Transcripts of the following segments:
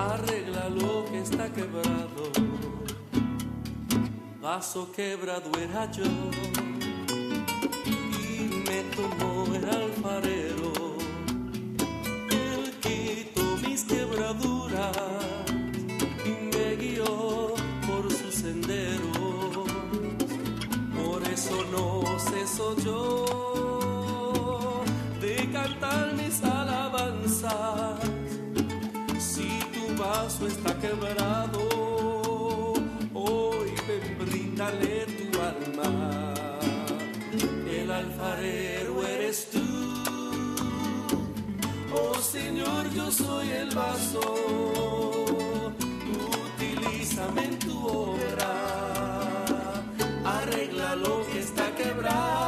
arregla lo que está quebrado. Vaso quebrado era yo y me tomó el alfarero. Él quitó mis quebraduras y me guió por su sendero. Por eso no ceso yo está quebrado, hoy ven, bríndale tu alma. El alfarero eres tú. Oh Señor, yo soy el vaso. Utilízame en tu obra. Arregla lo que está quebrado.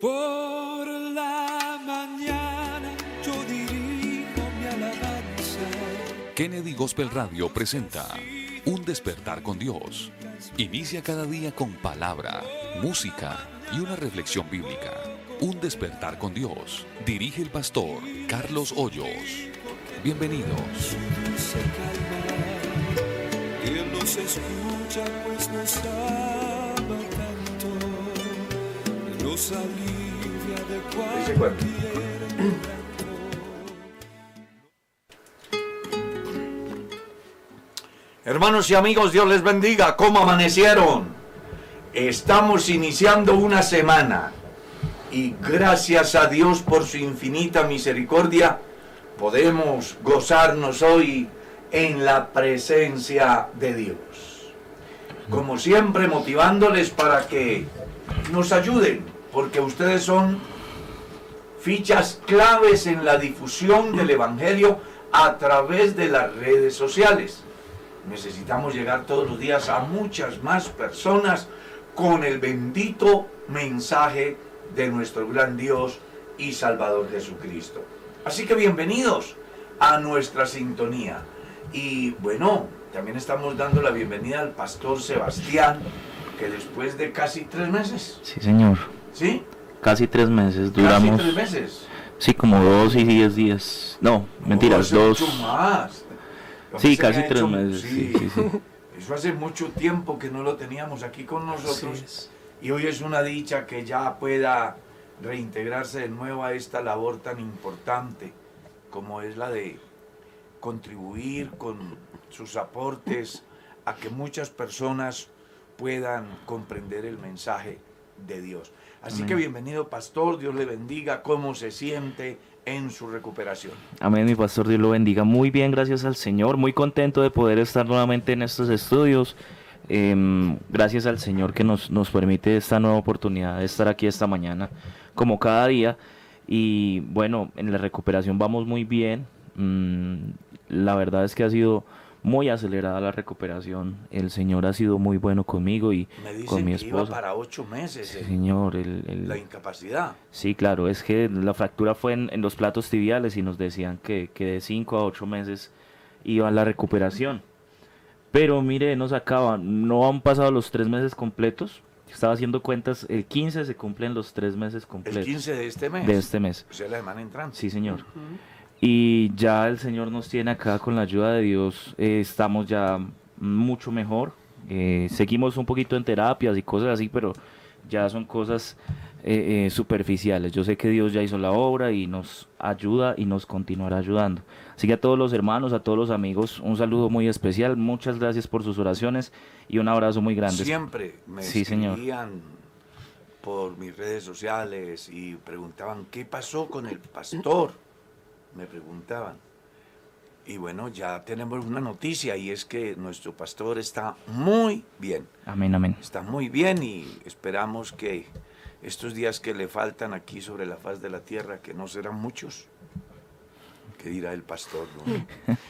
Por la mañana yo dirijo mi alabanza. Kennedy Gospel Radio presenta Un despertar con Dios. Inicia cada día con palabra, música y una reflexión bíblica. Un despertar con Dios. Dirige el pastor Carlos Hoyos. Bienvenidos. Él nos escucha pues nos nos alivia de cualquier quebranto. Hermanos y amigos, Dios les bendiga. ¿Cómo amanecieron? Estamos iniciando una semana y gracias a Dios por su infinita misericordia podemos gozarnos hoy en la presencia de Dios. Como siempre, motivándoles para que nos ayuden, porque ustedes son fichas claves en la difusión del Evangelio a través de las redes sociales. Necesitamos llegar todos los días a muchas más personas con el bendito mensaje de nuestro gran Dios y Salvador Jesucristo. Así que bienvenidos a nuestra sintonía. Y bueno, también estamos dando la bienvenida al pastor Sebastián, que después de casi tres meses. Sí, señor. ¿Sí? Casi tres meses. Duramos. Casi tres meses. Sí, como dos y diez días. No, mentiras, dos. más. Sí, casi tres hecho- meses, sí, sí, sí. Eso hace mucho tiempo que no lo teníamos aquí con nosotros. Y hoy es una dicha que ya pueda reintegrarse de nuevo a esta labor tan importante como es la de contribuir con sus aportes a que muchas personas puedan comprender el mensaje de Dios. Así Amén. que bienvenido pastor, Dios le bendiga, cómo se siente en su recuperación. Amén, mi pastor, Dios lo bendiga. Muy bien, gracias al Señor. Muy contento de poder estar nuevamente en estos estudios. Em, gracias al Señor que nos, nos permite esta nueva oportunidad de estar aquí esta mañana, como cada día. Y bueno, en la recuperación vamos muy bien. Mm, la verdad es que ha sido muy acelerada la recuperación. El Señor ha sido muy bueno conmigo y Me con dicen mi que iba esposa. para ocho meses Sí, el- señor, el- el- la incapacidad. Sí, claro, es que la fractura fue en, en los platos tibiales y nos decían que, que de 5 a 8 meses iba la recuperación. Pero mire, nos acaba, no han pasado los 3 meses completos. Estaba haciendo cuentas, el 15 se cumplen los 3 meses El completos 15 de este mes. de este mes. O sea, la semana entrante. Sí, señor. Y ya el Señor nos tiene acá con la ayuda de Dios, eh, estamos ya mucho mejor. Eh, seguimos un poquito en terapias y cosas así, pero ya son cosas eh, eh, superficiales. Yo sé que Dios ya hizo la obra y nos ayuda y nos continuará ayudando. Así que a todos los hermanos, a todos los amigos, un saludo muy especial. Muchas gracias por sus oraciones y un abrazo muy grande. Siempre me Sí, señor. por mis redes sociales y preguntaban, ¿qué pasó con el pastor? Me preguntaban. Y bueno, ya tenemos una noticia y es que nuestro pastor está muy bien. Amén, amén. Está muy bien y esperamos que estos días que le faltan aquí sobre la faz de la tierra, que no serán muchos, que dirá el pastor, ¿no?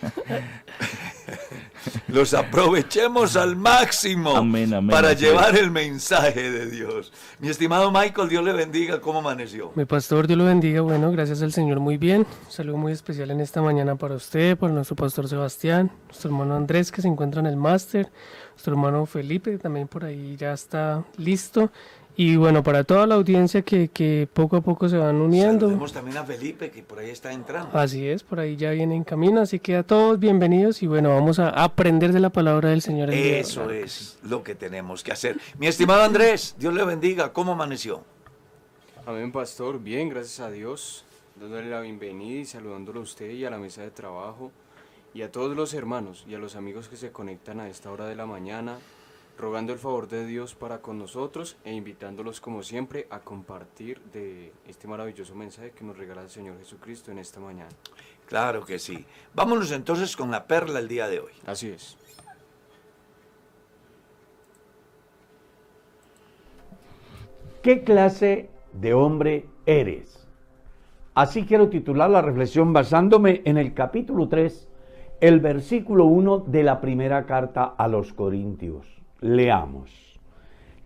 los aprovechemos al máximo Amén, amén, para llevar el mensaje de Dios. Mi estimado Michael, Dios le bendiga, ¿cómo amaneció? Mi pastor, Dios lo bendiga. Bueno, gracias al Señor, muy bien. Un saludo muy especial en esta mañana para usted, para nuestro pastor Sebastián, nuestro hermano Andrés que se encuentra en el máster, nuestro hermano Felipe que también por ahí ya está listo. Y bueno, para toda la audiencia que, que poco a poco se van uniendo. Saludemos también a Felipe, que por ahí está entrando. Así es, por ahí ya viene en camino. Así que a todos bienvenidos y bueno, vamos a aprender de la palabra del Señor. el día. Eso es lo que tenemos que hacer. Mi estimado Andrés, Dios le bendiga, ¿cómo amaneció? Amén, pastor. Bien, gracias a Dios. Dándole la bienvenida y saludándolo a usted y a la mesa de trabajo y a todos los hermanos y a los amigos que se conectan a esta hora de la mañana, rogando el favor de Dios para con nosotros e invitándolos como siempre a compartir de este maravilloso mensaje que nos regala el Señor Jesucristo en esta mañana. Claro que sí. Vámonos entonces con la perla el día de hoy. Así es. ¿Qué clase de hombre eres? Así quiero titular la reflexión basándome en el capítulo 3, el versículo 1 de la primera carta a los Corintios. Leamos.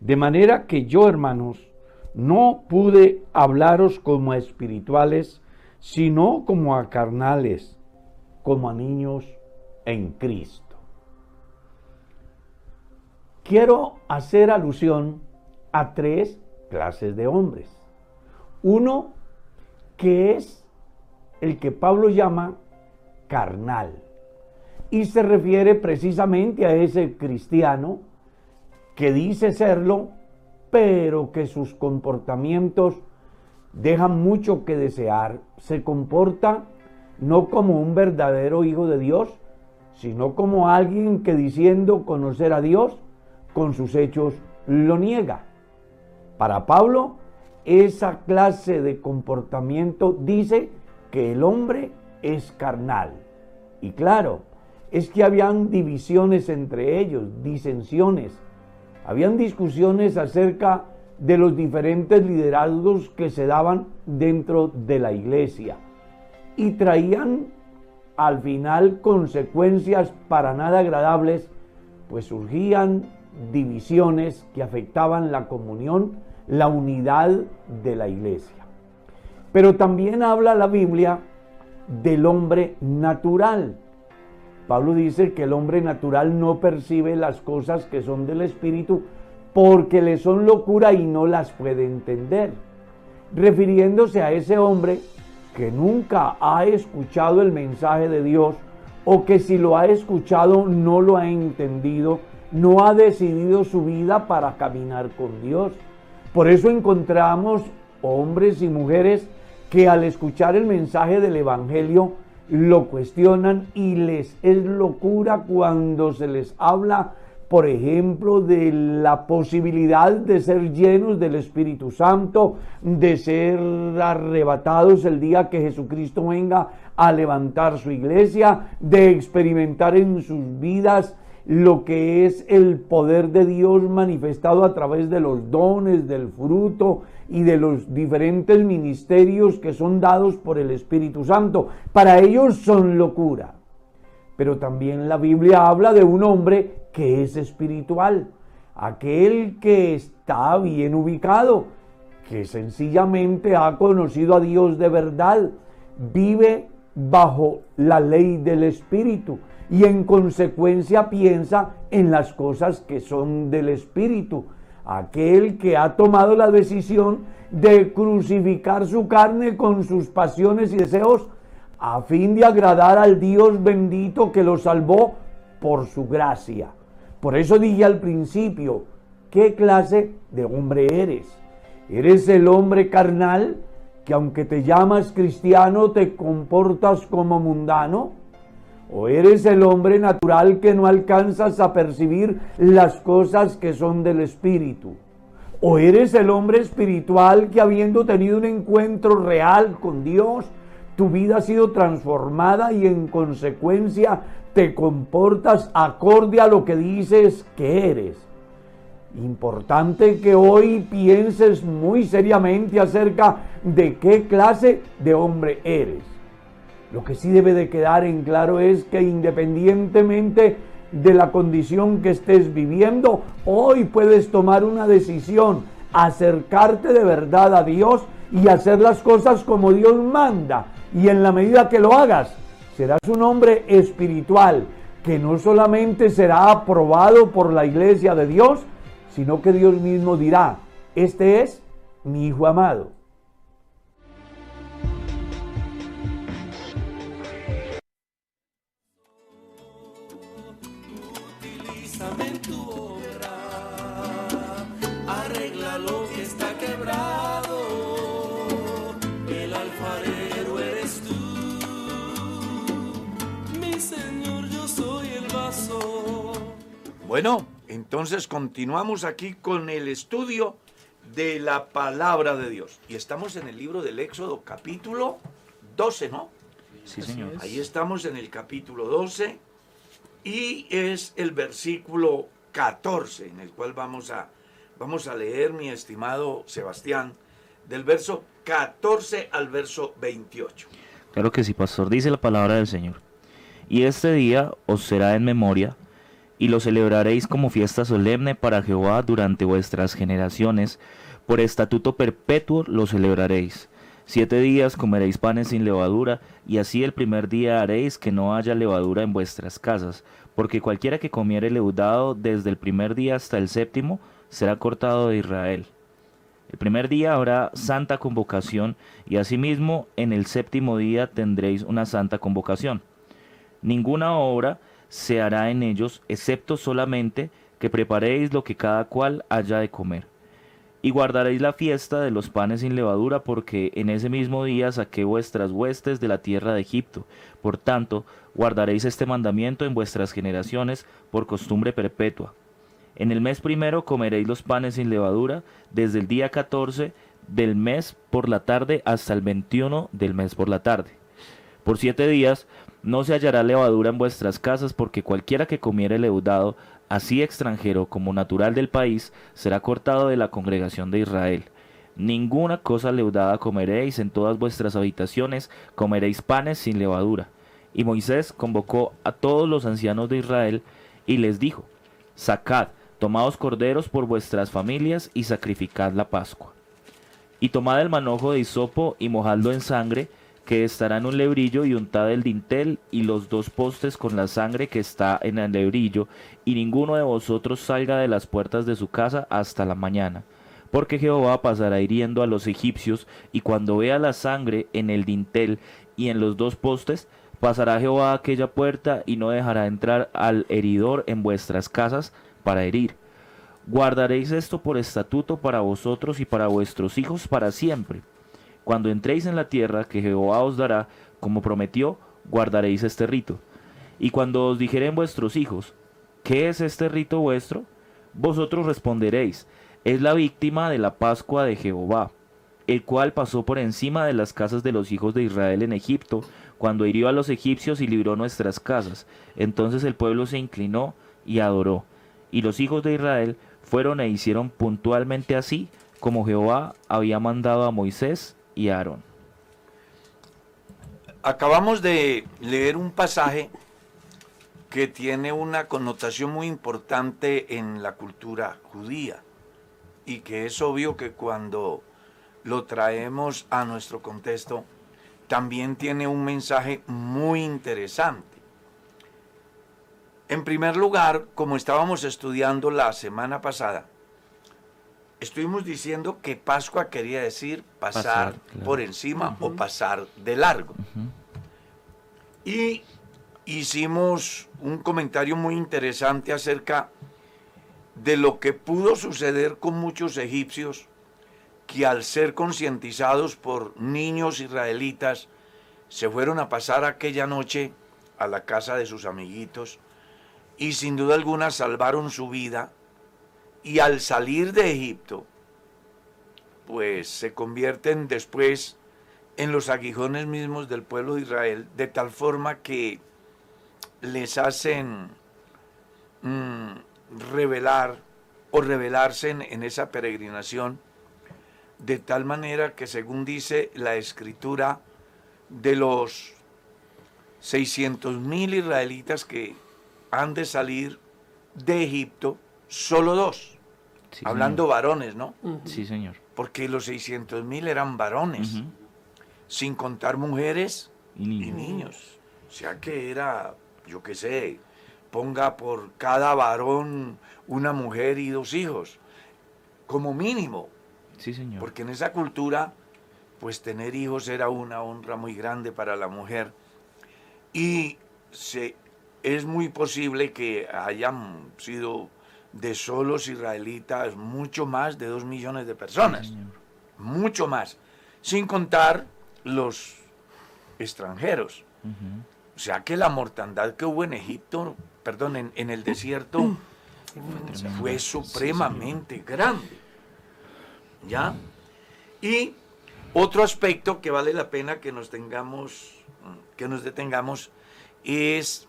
De manera que yo, hermanos, no pude hablaros como a espirituales, sino como a carnales, como a niños en Cristo. Quiero hacer alusión a tres clases de hombres. Uno que es el que Pablo llama carnal y se refiere precisamente a ese cristiano que dice serlo, pero que sus comportamientos dejan mucho que desear. Se comporta no como un verdadero hijo de Dios, sino como alguien que diciendo conocer a Dios, con sus hechos lo niega. Para Pablo, esa clase de comportamiento dice que el hombre es carnal. Y claro, es que habían divisiones entre ellos, disensiones. Habían discusiones acerca de los diferentes liderazgos que se daban dentro de la iglesia y traían al final consecuencias para nada agradables, pues surgían divisiones que afectaban la comunión, la unidad de la iglesia. Pero también habla la Biblia del hombre natural. Pablo dice que el hombre natural no percibe las cosas que son del Espíritu porque le son locura y no las puede entender. Refiriéndose a ese hombre que nunca ha escuchado el mensaje de Dios o que si lo ha escuchado no lo ha entendido, no ha decidido su vida para caminar con Dios. Por eso encontramos hombres y mujeres que al escuchar el mensaje del Evangelio lo cuestionan y les es locura cuando se les habla por ejemplo, de la posibilidad de ser llenos del Espíritu Santo, de ser arrebatados el día que Jesucristo venga a levantar su iglesia, de experimentar en sus vidas lo que es el poder de Dios manifestado a través de los dones, del fruto y de los diferentes ministerios que son dados por el Espíritu Santo. Para ellos son locura. Pero también la Biblia habla de un hombre que es espiritual, aquel que está bien ubicado, que sencillamente ha conocido a Dios de verdad, vive bajo la ley del Espíritu y en consecuencia piensa en las cosas que son del Espíritu. Aquel que ha tomado la decisión de crucificar su carne con sus pasiones y deseos a fin de agradar al Dios bendito que lo salvó por su gracia. Por eso dije al principio, ¿qué clase de hombre eres? ¿Eres el hombre carnal que aunque te llamas cristiano te comportas como mundano? ¿O eres el hombre natural que no alcanzas a percibir las cosas que son del Espíritu? ¿O eres el hombre espiritual que habiendo tenido un encuentro real con Dios, tu vida ha sido transformada y en consecuencia te comportas acorde a lo que dices que eres. Importante que hoy pienses muy seriamente acerca de qué clase de hombre eres. Lo que sí debe de quedar en claro es que independientemente de la condición que estés viviendo, hoy puedes tomar una decisión, acercarte de verdad a Dios y hacer las cosas como Dios manda. Y en la medida que lo hagas, serás un hombre espiritual que no solamente será aprobado por la iglesia de Dios, sino que Dios mismo dirá, este es mi hijo amado. Entonces continuamos aquí con el estudio de la palabra de Dios. Y estamos en el libro del Éxodo capítulo 12, ¿no? Sí, señor. Ahí estamos en el capítulo 12 y es el versículo 14 en el cual vamos a, vamos a leer, mi estimado Sebastián, del verso 14 al verso 28. Claro que sí, pastor, dice la palabra del Señor. Y este día os será en memoria y lo celebraréis como fiesta solemne para Jehová durante vuestras generaciones. Por estatuto perpetuo lo celebraréis. Siete días comeréis panes sin levadura, y así el primer día haréis que no haya levadura en vuestras casas, porque cualquiera que comiere leudado desde el primer día hasta el séptimo será cortado de Israel. El primer día habrá santa convocación, y asimismo en el séptimo día tendréis una santa convocación. Ninguna obra se hará en ellos, excepto solamente que preparéis lo que cada cual haya de comer. Y guardaréis la fiesta de los panes sin levadura, porque en ese mismo día saqué vuestras huestes de la tierra de Egipto. Por tanto, guardaréis este mandamiento en vuestras generaciones por costumbre perpetua. En el mes primero comeréis los panes sin levadura, desde el día 14 del mes por la tarde hasta el 21 del mes por la tarde. Por siete días no se hallará levadura en vuestras casas, porque cualquiera que comiere leudado así extranjero como natural del país, será cortado de la congregación de Israel. Ninguna cosa leudada comeréis en todas vuestras habitaciones, comeréis panes sin levadura. Y Moisés convocó a todos los ancianos de Israel y les dijo, Sacad, tomaos corderos por vuestras familias y sacrificad la Pascua. Y tomad el manojo de hisopo y mojadlo en sangre, que estará en un lebrillo y untad el dintel y los dos postes con la sangre que está en el lebrillo, y ninguno de vosotros salga de las puertas de su casa hasta la mañana. Porque Jehová pasará hiriendo a los egipcios, y cuando vea la sangre en el dintel y en los dos postes, pasará Jehová a aquella puerta y no dejará entrar al heridor en vuestras casas para herir. Guardaréis esto por estatuto para vosotros y para vuestros hijos para siempre cuando entréis en la tierra que Jehová os dará, como prometió, guardaréis este rito. Y cuando os dijeren vuestros hijos, ¿qué es este rito vuestro? Vosotros responderéis, es la víctima de la Pascua de Jehová, el cual pasó por encima de las casas de los hijos de Israel en Egipto, cuando hirió a los egipcios y libró nuestras casas. Entonces el pueblo se inclinó y adoró. Y los hijos de Israel fueron e hicieron puntualmente así, como Jehová había mandado a Moisés y Aarón. Acabamos de leer un pasaje que tiene una connotación muy importante en la cultura judía y que es obvio que cuando lo traemos a nuestro contexto también tiene un mensaje muy interesante. En primer lugar, como estábamos estudiando la semana pasada, estuvimos diciendo que Pascua quería decir pasar, por encima o pasar de largo. Y hicimos un comentario muy interesante acerca de lo que pudo suceder con muchos egipcios que al ser concientizados por niños israelitas se fueron a pasar aquella noche a la casa de sus amiguitos y sin duda alguna salvaron su vida y al salir de Egipto, pues se convierten después en los aguijones mismos del pueblo de Israel, de tal forma que les hacen mm, revelar o revelarse en, esa peregrinación, de tal manera que según dice la escritura, de los 600 mil israelitas que han de salir de Egipto, solo dos Hablando varones, ¿no? Sí, señor. Porque los 600 mil eran varones, sin contar mujeres y niños. O sea que era, yo qué sé, ponga por cada varón una mujer y dos hijos, como mínimo. Sí, señor. Porque en esa cultura, pues tener hijos era una honra muy grande para la mujer. Y se, es muy posible que hayan sido de solos israelitas, mucho más de dos millones de personas. mucho más. Sin contar los extranjeros. O sea que la mortandad que hubo en Egipto, perdón, en, el desierto, fue supremamente grande. ¿Ya? Y otro aspecto que vale la pena que nos tengamos, que nos detengamos, es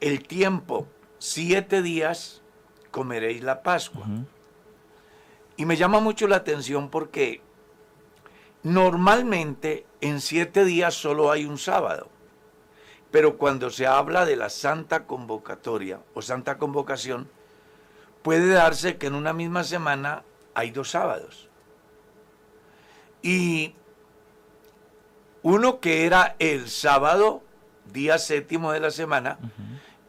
el tiempo siete días comeréis la Pascua. Y me llama mucho la atención porque normalmente en siete días solo hay un sábado. Pero cuando se habla de la santa convocatoria o santa convocación, puede darse que en una misma semana hay dos sábados. Y uno que era el sábado, día séptimo de la semana,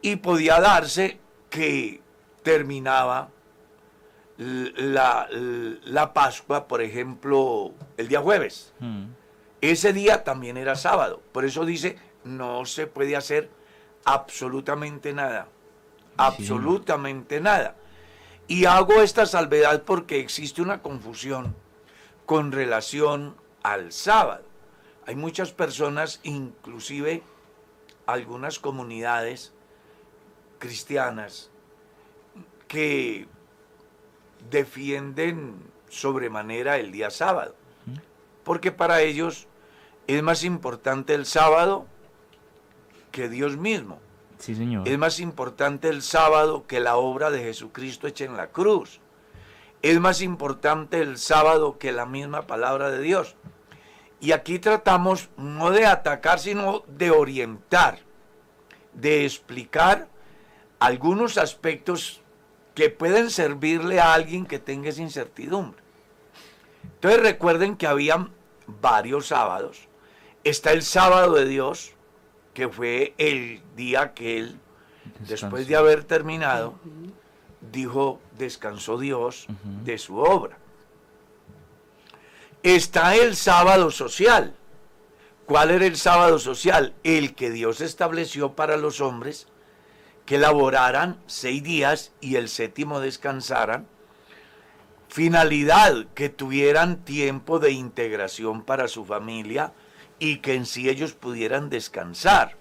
y podía darse que terminaba la, la, Pascua, por ejemplo, el día jueves. Hmm. Ese día también era sábado. Por eso dice, no se puede hacer absolutamente nada. Absolutamente nada. Y hago esta salvedad porque existe una confusión con relación al sábado. Hay muchas personas, inclusive algunas comunidades cristianas, que defienden sobremanera el día sábado, porque para ellos es más importante el sábado que Dios mismo. Sí, señor. Es más importante el sábado que la obra de Jesucristo hecha en la cruz. Es más importante el sábado que la misma palabra de Dios. Y aquí tratamos no de atacar, sino de orientar, de explicar algunos aspectos que pueden servirle a alguien que tenga esa incertidumbre. Entonces recuerden que habían varios sábados. Está el sábado de Dios, que fue el día que él, después de haber terminado, dijo, descansó Dios de su obra. Está el sábado social. ¿Cuál era el sábado social? El que Dios estableció para los hombres que laboraran seis días y el séptimo descansaran. Finalidad, que tuvieran tiempo de integración para su familia y que en sí ellos pudieran descansar.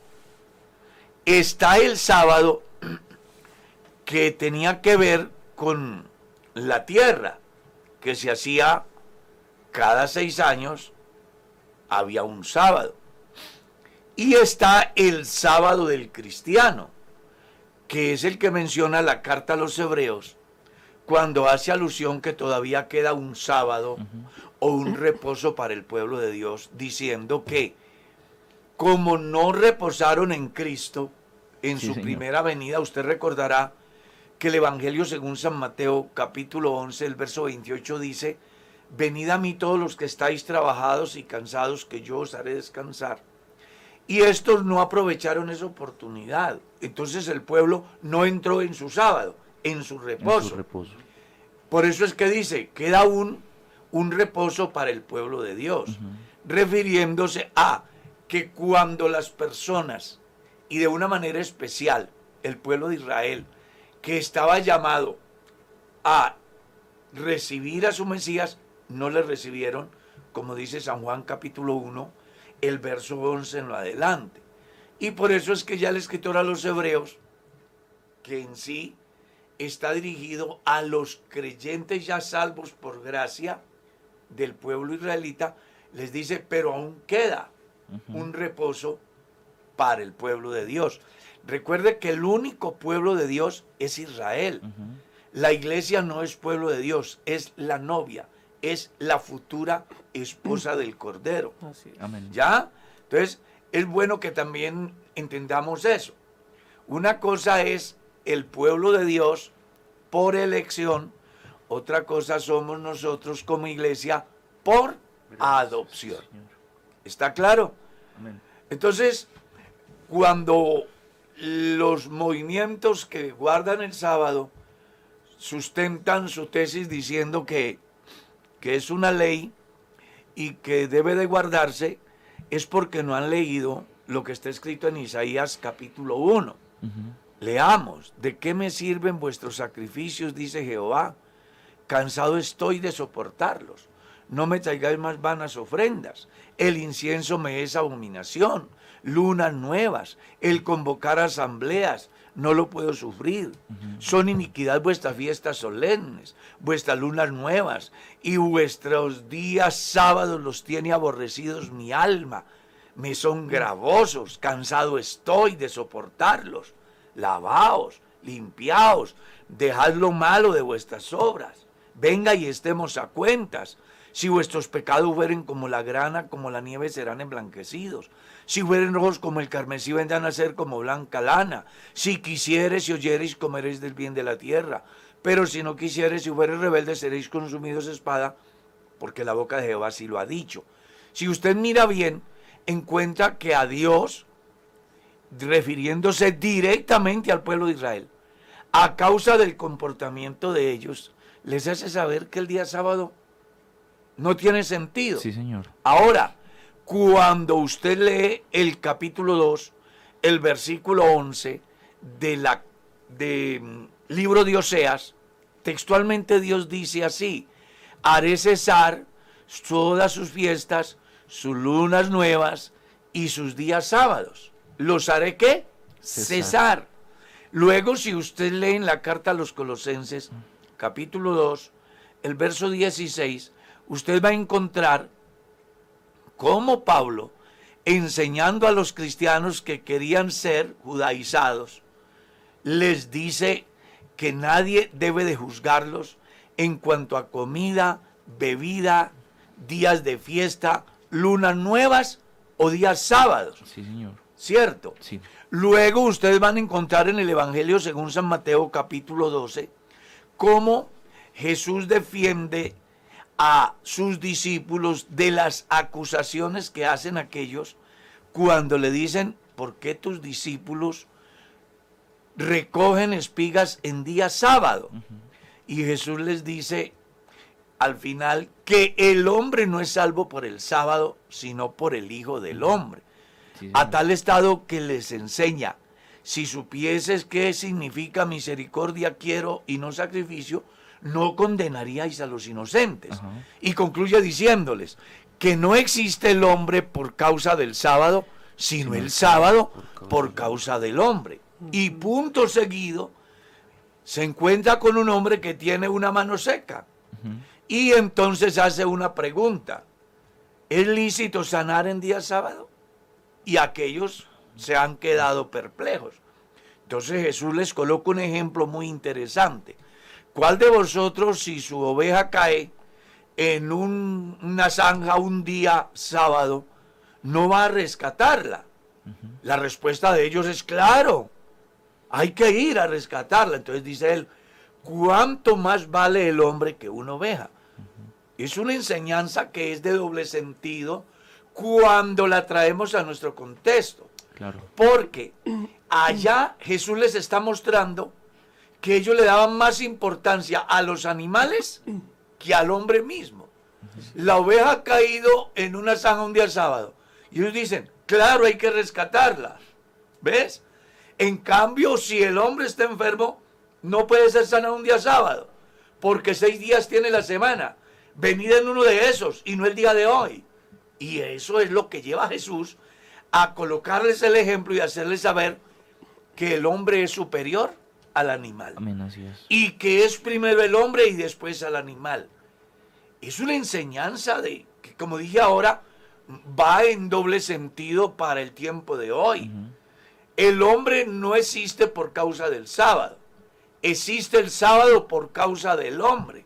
Está el sábado que tenía que ver con la tierra, que se hacía cada seis años, había un sábado. Y está el sábado del cristiano, que es el que menciona la carta a los hebreos, cuando hace alusión que todavía queda un sábado o un reposo para el pueblo de Dios, diciendo que como no reposaron en Cristo en Sí, su señor. primera venida, usted recordará que el Evangelio según San Mateo capítulo 11, el verso 28 dice, venid a mí todos los que estáis trabajados y cansados, que yo os haré descansar. Y estos no aprovecharon esa oportunidad. Entonces el pueblo no entró en su sábado, en su En reposo. su reposo. Por eso es que dice, queda un, un reposo para el pueblo de Dios, refiriéndose a que cuando las personas, y de una manera especial, el pueblo de Israel, que estaba llamado a recibir a su Mesías, no le recibieron, como dice San Juan capítulo 1, el verso 11 en lo adelante. Y por eso es que ya el escritor a los hebreos, que en sí está dirigido a los creyentes ya salvos por gracia del pueblo israelita, les dice, pero aún queda un reposo para el pueblo de Dios. Recuerde que el único pueblo de Dios es Israel. La iglesia no es pueblo de Dios, es la novia, es la futura esposa del Cordero. Así es. Amén. ¿Ya? Entonces, es bueno que también entendamos eso. Una cosa es el pueblo de Dios por elección, otra cosa somos nosotros como iglesia por adopción. ¿Está claro? Amén. Entonces, cuando los movimientos que guardan el sábado sustentan su tesis diciendo que, que es una ley y que debe de guardarse, es porque no han leído lo que está escrito en Isaías capítulo 1. Leamos, ¿de qué me sirven vuestros sacrificios? dice Jehová. Cansado estoy de soportarlos. No me traigáis más vanas ofrendas. El incienso me es abominación. Lunas nuevas, el convocar asambleas, no lo puedo sufrir. Son iniquidad vuestras fiestas solemnes, vuestras lunas nuevas, y vuestros días sábados los tiene aborrecidos mi alma. Me son gravosos, cansado estoy de soportarlos. Lavaos, limpiaos, dejad lo malo de vuestras obras. Venga y estemos a cuentas. Si vuestros pecados fueren como la grana, como la nieve serán emblanquecidos. Si fueren rojos como el carmesí, vendrán a ser como blanca lana. Si quisieres y oyereis, comeréis del bien de la tierra. Pero si no quisieres y fueres rebeldes, seréis consumidos espada, porque la boca de Jehová así lo ha dicho. Si usted mira bien, encuentra que a Dios, refiriéndose directamente al pueblo de Israel, a causa del comportamiento de ellos, les hace saber que el día sábado no tiene sentido. Sí, señor. Ahora, cuando usted lee el capítulo 2, el versículo 11 de la de mm, libro de Oseas, Textualmente Dios dice así, haré cesar todas sus fiestas, sus lunas nuevas y sus días sábados. ¿Los haré qué? Cesar. Cesar. Luego, si usted lee en la carta a los Colosenses, capítulo 2, el verso 16, usted va a encontrar cómo Pablo, enseñando a los cristianos que querían ser judaizados, les dice que nadie debe de juzgarlos en cuanto a comida, bebida, días de fiesta, lunas nuevas o días sábados. Sí, señor. ¿Cierto? Sí. Luego ustedes van a encontrar en el Evangelio según San Mateo capítulo 12 cómo Jesús defiende a sus discípulos de las acusaciones que hacen aquellos cuando le dicen, ¿por qué tus discípulos recogen espigas en día sábado? Y Jesús les dice al final que el hombre no es salvo por el sábado, sino por el Hijo del Hombre. Sí, a tal estado que les enseña, si supieses qué significa misericordia quiero y no sacrificio, no condenaríais a los inocentes. Ajá. Y concluye diciéndoles que no existe el hombre por causa del sábado, sino el sábado por causa del hombre. Y punto seguido, se encuentra con un hombre que tiene una mano seca. Y entonces hace una pregunta. ¿Es lícito sanar en día sábado? y aquellos se han quedado perplejos. Entonces Jesús les coloca un ejemplo muy interesante. ¿Cuál de vosotros si su oveja cae en un- una zanja un día sábado no va a rescatarla? La respuesta de ellos es claro, hay que ir a rescatarla. Entonces dice él, ¿cuánto más vale el hombre que una oveja? Es una enseñanza que es de doble sentido cuando la traemos a nuestro contexto. Claro. Porque allá Jesús les está mostrando que ellos le daban más importancia a los animales que al hombre mismo. La oveja ha caído en una zanja un día sábado. Y ellos dicen, claro, hay que rescatarla. ¿Ves? En cambio, si el hombre está enfermo, no puede ser sana un día sábado. Porque seis días tiene la semana. Venid en uno de esos y no el día de hoy. Y eso es lo que lleva a Jesús a colocarles el ejemplo y hacerles saber que el hombre es superior al animal. Amén, así es. Y que es primero el hombre y después al animal. Es una enseñanza de que, como dije ahora, va en doble sentido para el tiempo de hoy. El hombre no existe por causa del sábado. Existe el sábado por causa del hombre.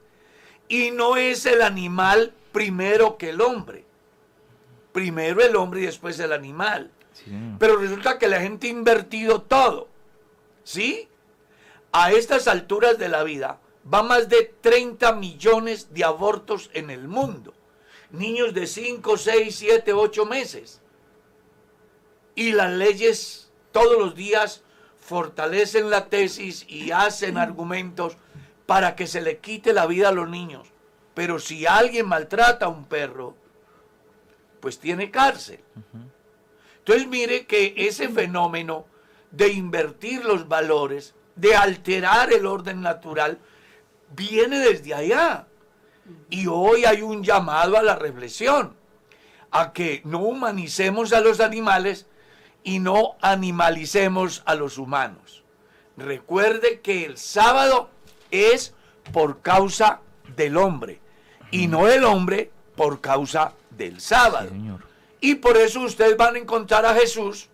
Y no es el animal primero que el hombre. Primero el hombre y después el animal. Sí. Pero resulta que la gente ha invertido todo. ¿Sí? A estas alturas de la vida va más de 30 millones de abortos en el mundo. Niños de 5, 6, 7, 8 meses. Y las leyes todos los días fortalecen la tesis y hacen argumentos para que se le quite la vida a los niños. Pero si alguien maltrata a un perro, pues tiene cárcel. Entonces mire que ese fenómeno de invertir los valores, de alterar el orden natural, viene desde allá. Y hoy hay un llamado a la reflexión, a que no humanicemos a los animales y no animalicemos a los humanos. Recuerde que el sábado es por causa del hombre y no el hombre por causa del sábado. Señor. Y por eso ustedes van a encontrar a Jesús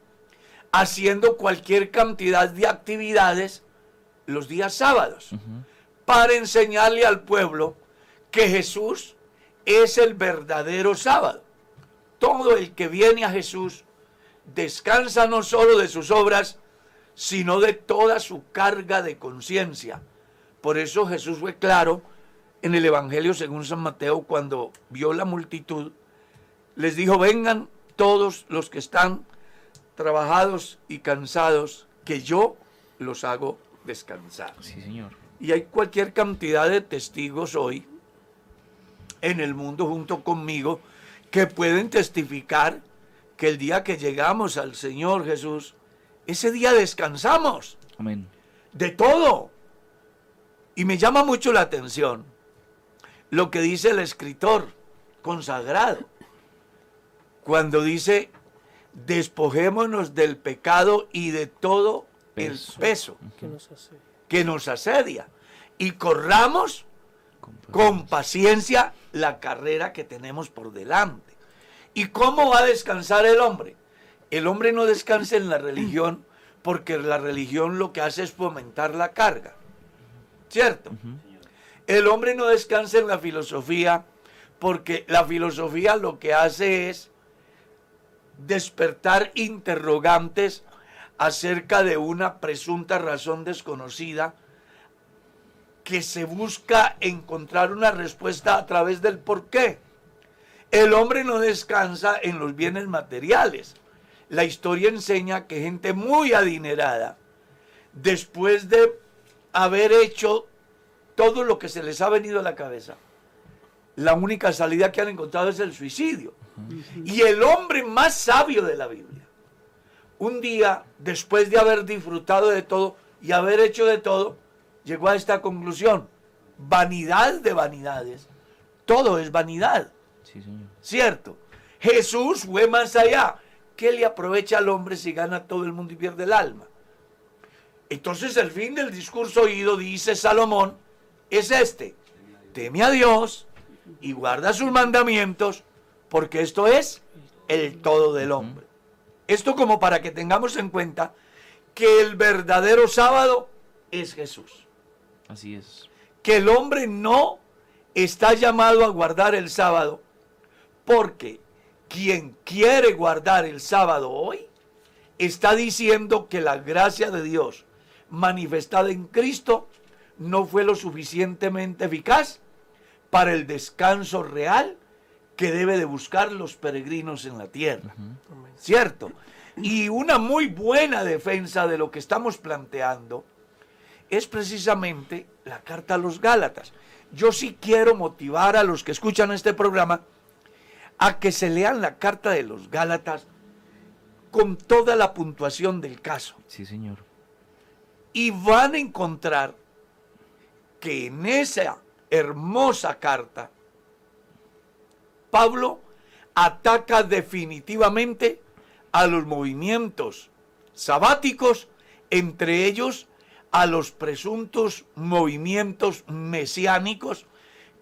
haciendo cualquier cantidad de actividades los días sábados para enseñarle al pueblo que Jesús es el verdadero sábado. Todo el que viene a Jesús descansa no solo de sus obras, sino de toda su carga de conciencia. Por eso Jesús fue claro en el Evangelio según San Mateo cuando vio la multitud, les dijo, vengan todos los que están trabajados y cansados, que yo los hago descansar. Sí, señor. Y hay cualquier cantidad de testigos hoy en el mundo junto conmigo que pueden testificar que el día que llegamos al Señor Jesús, ese día descansamos Amén. de todo. Y me llama mucho la atención lo que dice el escritor consagrado cuando dice, despojémonos del pecado y de todo el peso que nos hace. que nos asedia y corramos con paciencia la carrera que tenemos por delante. ¿Y cómo va a descansar el hombre? El hombre no descansa en la religión porque la religión lo que hace es fomentar la carga. ¿Cierto? El hombre no descansa en la filosofía porque la filosofía lo que hace es despertar interrogantes acerca de una presunta razón desconocida que se busca encontrar una respuesta a través del por qué. El hombre no descansa en los bienes materiales. La historia enseña que gente muy adinerada, después de haber hecho todo lo que se les ha venido a la cabeza, la única salida que han encontrado es el suicidio. Y el hombre más sabio de la Biblia, un día, después de haber disfrutado de todo y haber hecho de todo, llegó a esta conclusión. Vanidad de vanidades. Todo es vanidad. Sí, señor. ¿Cierto? Jesús fue más allá. ¿Qué le aprovecha al hombre si gana todo el mundo y pierde el alma? Entonces el fin del discurso oído, dice Salomón, es este. Teme a Dios y guarda sus mandamientos, porque esto es el todo del hombre. Esto como para que tengamos en cuenta que el verdadero sábado es Jesús. Así es. Que el hombre no está llamado a guardar el sábado, porque quien quiere guardar el sábado hoy está diciendo que la gracia de Dios manifestada en Cristo no fue lo suficientemente eficaz para el descanso real que debe de buscar los peregrinos en la tierra. ¿Cierto? Y una muy buena defensa de lo que estamos planteando es precisamente la carta a los Gálatas. Yo sí quiero motivar a los que escuchan este programa a que se lean la carta de los Gálatas con toda la puntuación del caso. Sí, señor. Y van a encontrar que en esa hermosa carta, Pablo ataca definitivamente a los movimientos sabáticos, entre ellos a los presuntos movimientos mesiánicos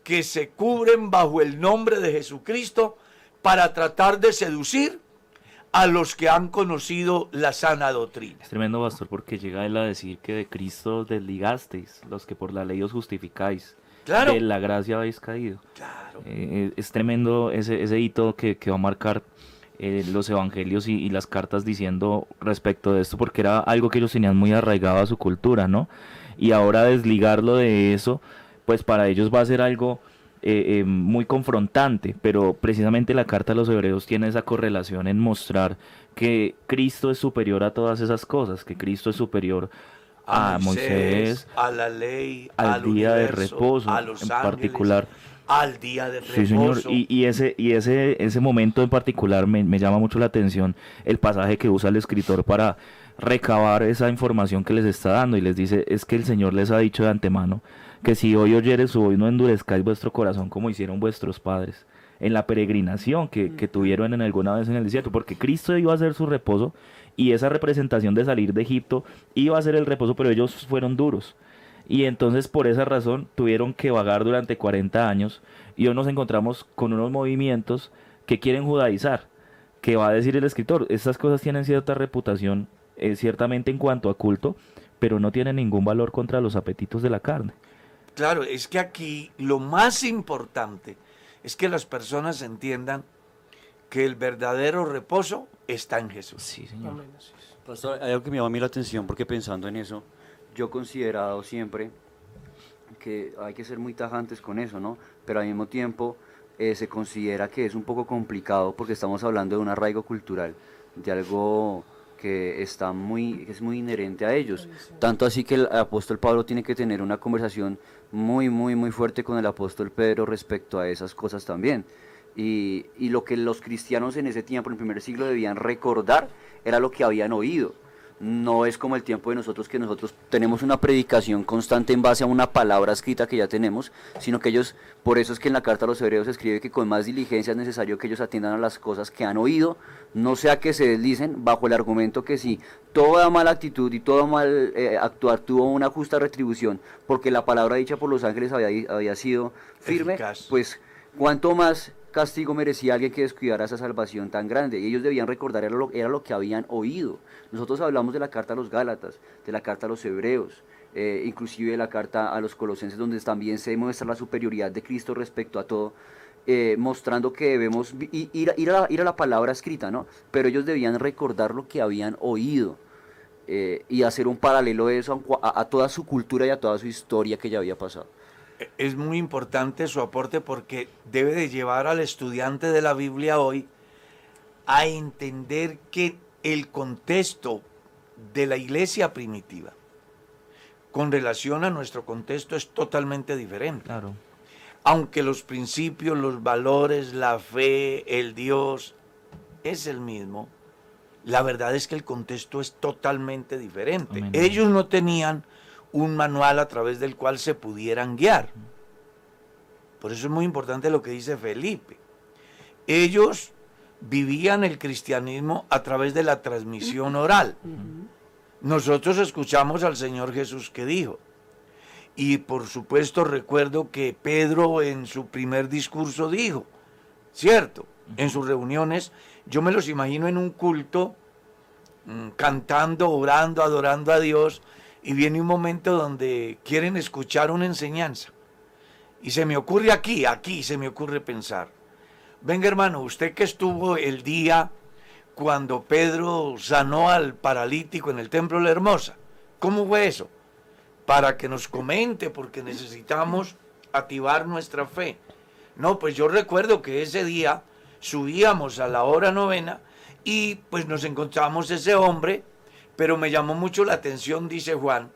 que se cubren bajo el nombre de Jesucristo para tratar de seducir a los que han conocido la sana doctrina. Es tremendo, pastor, porque llega él a decir que de Cristo os desligasteis, los que por la ley os justificáis. Claro. De la gracia habéis caído. Claro. Eh, es tremendo ese, ese hito que, que va a marcar eh, los evangelios y, y las cartas diciendo respecto de esto, porque era algo que ellos tenían muy arraigado a su cultura, ¿no? Y ahora desligarlo de eso, pues para ellos va a ser algo eh, eh, muy confrontante, pero precisamente la carta a los hebreos tiene esa correlación en mostrar que Cristo es superior a todas esas cosas, que Cristo es superior a Moisés, a la ley, al día de reposo a los en ángeles, particular. Al día de Sí, señor. reposo. Y, y ese, y ese, ese momento en particular me, me llama mucho la atención el pasaje que usa el escritor para recabar esa información que les está dando y les dice, es que el Señor les ha dicho de antemano que si hoy oyeres o hoy no endurezcáis vuestro corazón como hicieron vuestros padres en la peregrinación que, que tuvieron en alguna vez en el desierto, porque Cristo iba a hacer su reposo y esa representación de salir de Egipto iba a ser el reposo, pero ellos fueron duros. Y entonces por esa razón tuvieron que vagar durante 40 años y hoy nos encontramos con unos movimientos que quieren judaizar, que va a decir el escritor, estas cosas tienen cierta reputación, eh, ciertamente en cuanto a culto, pero no tienen ningún valor contra los apetitos de la carne. Claro, es que aquí lo más importante es que las personas entiendan que el verdadero reposo está en Jesús. Sí, señor. Pastor, hay algo que me llama a mí la atención porque pensando en eso, yo he considerado siempre que hay que ser muy tajantes con eso, ¿no? Pero al mismo tiempo eh, se considera que es un poco complicado porque estamos hablando de un arraigo cultural, de algo que está muy que es muy inherente a ellos. Tanto así que el apóstol Pablo tiene que tener una conversación muy, muy, muy fuerte con el apóstol Pedro respecto a esas cosas también. Y, y lo que los cristianos en ese tiempo, en el primer siglo, debían recordar era lo que habían oído. No es como el tiempo de nosotros que nosotros tenemos una predicación constante en base a una palabra escrita que ya tenemos, sino que ellos, por eso es que en la carta a los hebreos se escribe que con más diligencia es necesario que ellos atiendan a las cosas que han oído, no sea que se deslicen bajo el argumento que si toda mala actitud y todo mal eh, actuar tuvo una justa retribución, porque la palabra dicha por los ángeles había, había sido firme, Eficaz. pues cuánto más castigo merecía alguien que descuidara esa salvación tan grande. Y ellos debían recordar, era lo, era lo que habían oído. Nosotros hablamos de la carta a los Gálatas, de la carta a los Hebreos, eh, inclusive de la carta a los Colosenses, donde también se muestra la superioridad de Cristo respecto a todo. eh, mostrando que debemos ir, ir, a la, ir a la palabra escrita, ¿no? Pero ellos debían recordar lo que habían oído eh, y hacer un paralelo de eso a toda su cultura y a toda su historia que ya había pasado. Es muy importante su aporte porque debe de llevar al estudiante de la Biblia hoy a entender que el contexto de la iglesia primitiva con relación a nuestro contexto es totalmente diferente. Claro. Aunque los principios, los valores, la fe, el Dios es el mismo, la verdad es que el contexto es totalmente diferente. Amén. Ellos no tenían un manual a través del cual se pudieran guiar. Por eso es muy importante lo que dice Felipe. Ellos vivían el cristianismo a través de la transmisión oral. Nosotros escuchamos al Señor Jesús que dijo. Y por supuesto recuerdo que Pedro en su primer discurso dijo, cierto, en sus reuniones, yo me los imagino en un culto, mm, cantando, orando, adorando a Dios, y viene un momento donde quieren escuchar una enseñanza. Y se me ocurre aquí, aquí se me ocurre pensar. Venga hermano, usted que estuvo el día cuando Pedro sanó al paralítico en el templo de la Hermosa, ¿cómo fue eso? Para que nos comente, porque necesitamos activar nuestra fe. No, pues yo recuerdo que ese día subíamos a la hora novena y pues nos encontramos ese hombre, pero me llamó mucho la atención, dice Juan,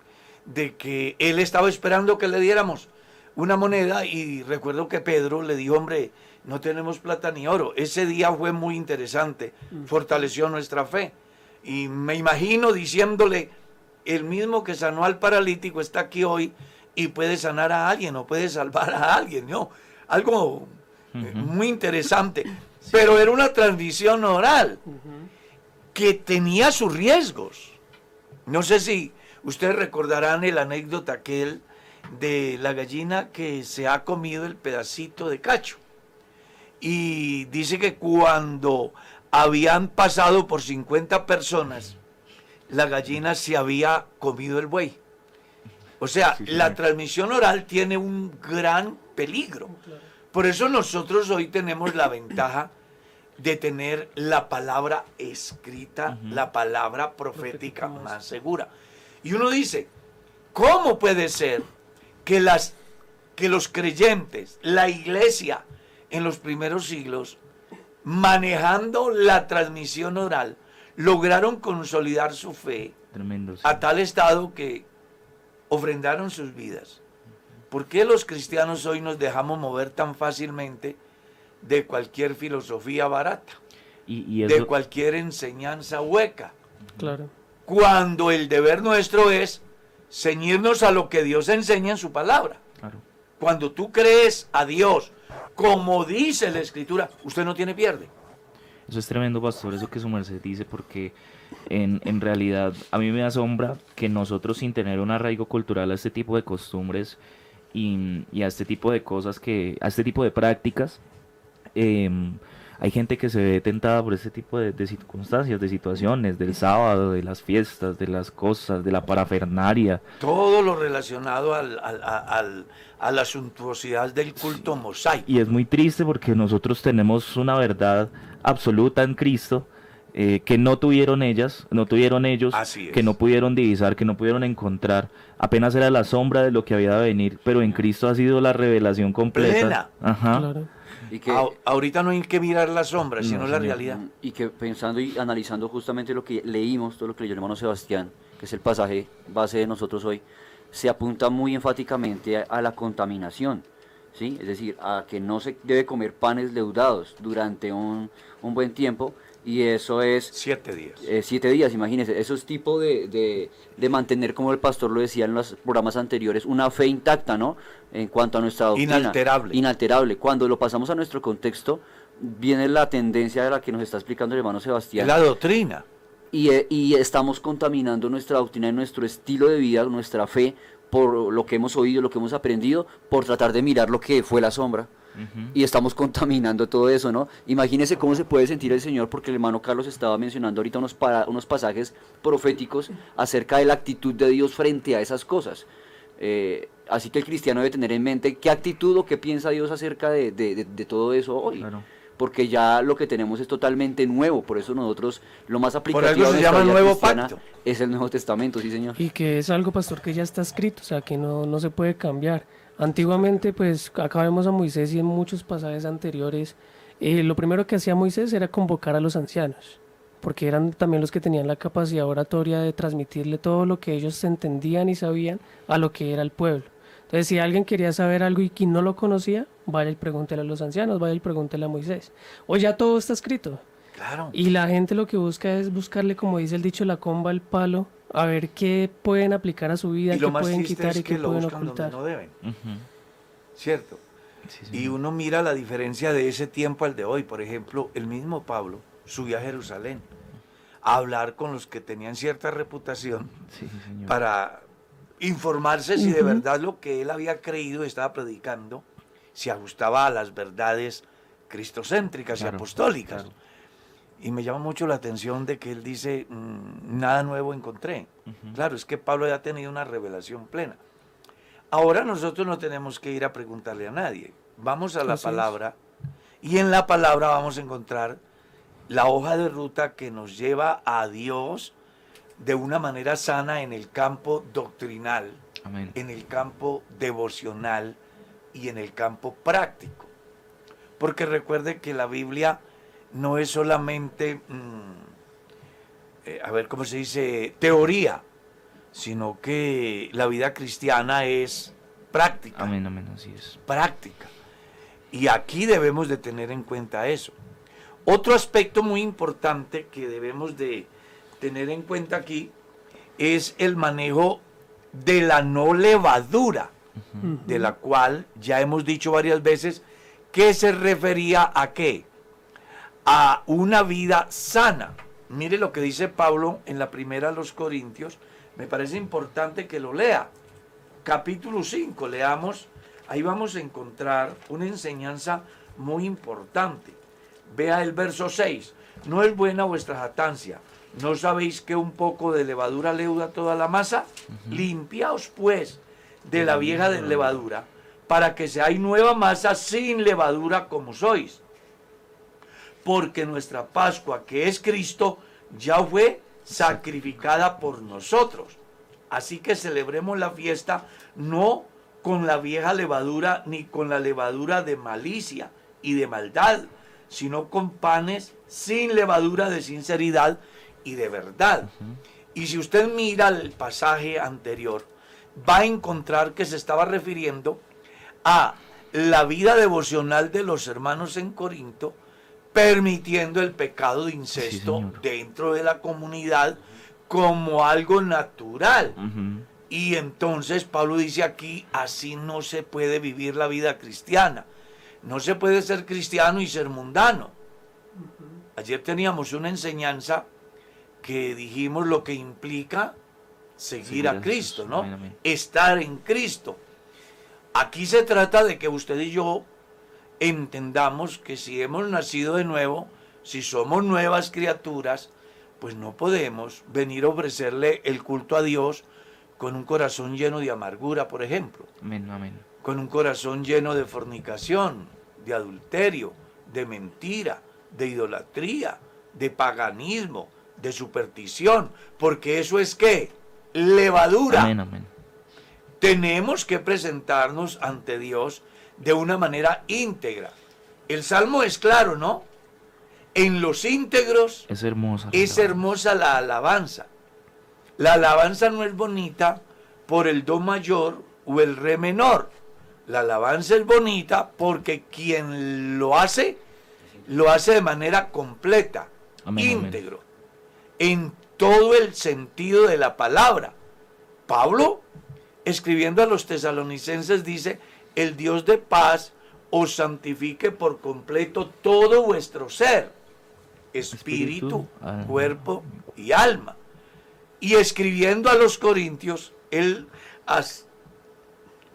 de que él estaba esperando que le diéramos una moneda y recuerdo que Pedro le dijo, hombre, no tenemos plata ni oro. Ese día fue muy interesante, fortaleció nuestra fe. Y me imagino diciéndole, el mismo que sanó al paralítico está aquí hoy y puede sanar a alguien o puede salvar a alguien, ¿no? Algo eh, muy interesante. Pero era una transmisión oral que tenía sus riesgos. No sé si ustedes recordarán el anécdota aquel de la gallina que se ha comido el pedacito de cacho. Y dice que cuando habían pasado por 50 personas, la gallina se había comido el buey. O sea, la transmisión oral tiene un gran peligro. Por eso nosotros hoy tenemos la ventaja de tener la palabra escrita, la palabra profética más segura. Y uno dice, ¿cómo puede ser que, las, que los creyentes, la iglesia en los primeros siglos, manejando la transmisión oral, lograron consolidar su fe Tremendo. sí. a tal estado que ofrendaron sus vidas. ¿Por qué los cristianos hoy nos dejamos mover tan fácilmente de cualquier filosofía barata, Y, y de cualquier enseñanza hueca? Claro. Cuando el deber nuestro es ceñirnos a lo que Dios enseña en su palabra. claro. Cuando tú crees a Dios, como dice la Escritura, usted no tiene pierde. Eso es tremendo, pastor, eso que su merced dice, porque en, en realidad a mí me asombra que nosotros sin tener un arraigo cultural a este tipo de costumbres y, y a este tipo de cosas, que a este tipo de prácticas, em, hay gente que se ve tentada por este tipo de, de circunstancias, de situaciones, del sábado, de las fiestas, de las cosas, de la parafernaria. Todo lo relacionado al- al- a- al- a la suntuosidad del culto mosaico. Y es muy triste porque nosotros tenemos una verdad absoluta en Cristo eh, que no tuvieron ellas, no tuvieron ellos, Así es. que no pudieron divisar, que no pudieron encontrar. Apenas era la sombra de lo que había de venir, pero en Cristo ha sido la revelación completa. Plena. Ajá. Claro. Y que, A- ahorita no hay que mirar la sombra, sino No, la señor. realidad. y que pensando y analizando justamente lo que leímos, todo lo que leyó el hermano Sebastián, que es el pasaje base de nosotros hoy, se apunta muy enfáticamente a, a la contaminación, ¿sí? Es decir, a que no se debe comer panes leudados durante un, un buen tiempo Y eso es... Siete días. eh, siete días, imagínense. Eso es tipo de, de, de mantener, como el pastor lo decía en los programas anteriores, una fe intacta, ¿no? En cuanto a nuestra doctrina. Inalterable. Inalterable. Cuando lo pasamos a nuestro contexto, viene la tendencia de la que nos está explicando el hermano Sebastián. La doctrina. y, eh, y estamos contaminando nuestra doctrina y nuestro estilo de vida, nuestra fe, por lo que hemos oído, lo que hemos aprendido, por tratar de mirar lo que fue la sombra. Y estamos contaminando todo eso, ¿no? Imagínese cómo se puede sentir el Señor, porque el hermano Carlos estaba mencionando ahorita unos, para- unos pasajes proféticos acerca de la actitud de Dios frente a esas cosas. Eh, así que el cristiano debe tener en mente qué actitud o qué piensa Dios acerca de, de- de- de todo eso hoy. Claro. Porque ya lo que tenemos es totalmente nuevo, por eso nosotros lo más Por aplicativo algo a se llama vida Nuevo Pacto. es el Nuevo Testamento, sí señor. Y que es algo, pastor, que ya está escrito, o sea, que no, no se puede cambiar. Antiguamente, pues, acá vemos a Moisés y en muchos pasajes anteriores, eh, lo primero que hacía Moisés era convocar a los ancianos, porque eran también los que tenían la capacidad oratoria de transmitirle todo lo que ellos entendían y sabían a lo que era el pueblo. Entonces, si alguien quería saber algo y quien no lo conocía, vaya y pregúntele a los ancianos, vaya y pregúntele a Moisés. O ya todo está escrito. Claro. Y la gente lo que busca es buscarle, como dice el dicho, la comba al palo, a ver qué pueden aplicar a su vida, Y qué lo más pueden triste quitar es y que qué lo pueden buscan donde ocultar. no deben. ¿Cierto? Sí, Y uno mira la diferencia de ese tiempo al de hoy. Por ejemplo, el mismo Pablo subió a Jerusalén a hablar con los que tenían cierta reputación Sí, para informarse si de verdad lo que él había creído y estaba predicando se ajustaba a las verdades cristocéntricas Claro, y apostólicas. claro. Y me llama mucho la atención de que él dice, "Mm, nada nuevo encontré. Claro, es que Pablo ya ha tenido una revelación plena. Ahora nosotros no tenemos que ir a preguntarle a nadie. Vamos a la Así es. palabra y en la palabra vamos a encontrar la hoja de ruta que nos lleva a Dios de una manera sana en el campo doctrinal, Amén. en el campo devocional y en el campo práctico. Porque recuerde que la Biblia no es solamente, mm, eh, a ver cómo se dice, teoría, sino que la vida cristiana es práctica Amén, amén, así es. práctica. Y aquí debemos de tener en cuenta eso. Otro aspecto muy importante que debemos de tener en cuenta aquí es el manejo de la no levadura, de la cual ya hemos dicho varias veces que se refería a qué? A una vida sana. Mire lo que dice Pablo en la primera a los Corintios. Me parece importante que lo lea capítulo 5, leamos, ahí vamos a encontrar una enseñanza muy importante. Vea el verso 6, no es buena vuestra jactancia, ¿no sabéis que un poco de levadura leuda toda la masa? Limpiaos pues de la vieja de levadura, para que seáis nueva masa sin levadura como sois. Porque nuestra Pascua, que es Cristo, ya fue sacrificada por nosotros. Así que celebremos la fiesta no con la vieja levadura ni con la levadura de malicia y de maldad, sino con panes sin levadura de sinceridad y de verdad. Y si usted mira el pasaje anterior, va a encontrar que se estaba refiriendo a la vida devocional de los hermanos en Corinto, permitiendo el pecado de incesto dentro de la comunidad como algo natural. Y entonces Pablo dice aquí, así no se puede vivir la vida cristiana. No se puede ser cristiano y ser mundano. Ayer teníamos una enseñanza que dijimos lo que implica seguir a Cristo, Jesús. ¿no? Estar en Cristo. Aquí se trata de que usted y yo entendamos que si hemos nacido de nuevo, si somos nuevas criaturas, pues no podemos venir a ofrecerle el culto a Dios con un corazón lleno de amargura, por ejemplo, Amén, amén. con un corazón lleno de fornicación, de adulterio, de mentira, de idolatría, de paganismo, de superstición, porque eso es qué? Levadura Amén, amén. tenemos que presentarnos ante Dios de una manera íntegra. El salmo es claro, ¿no? En los íntegros Es hermosa. la es alabanza. hermosa la alabanza. La alabanza no es bonita por el do mayor o el re menor. La alabanza es bonita porque quien lo hace, lo hace de manera completa. Amén, amén. íntegro, en todo el sentido de la palabra. Pablo, escribiendo a los tesalonicenses, dice, el Dios de paz os santifique por completo todo vuestro ser, espíritu, Espíritu, alma. cuerpo y alma. Y escribiendo a los corintios, él, as-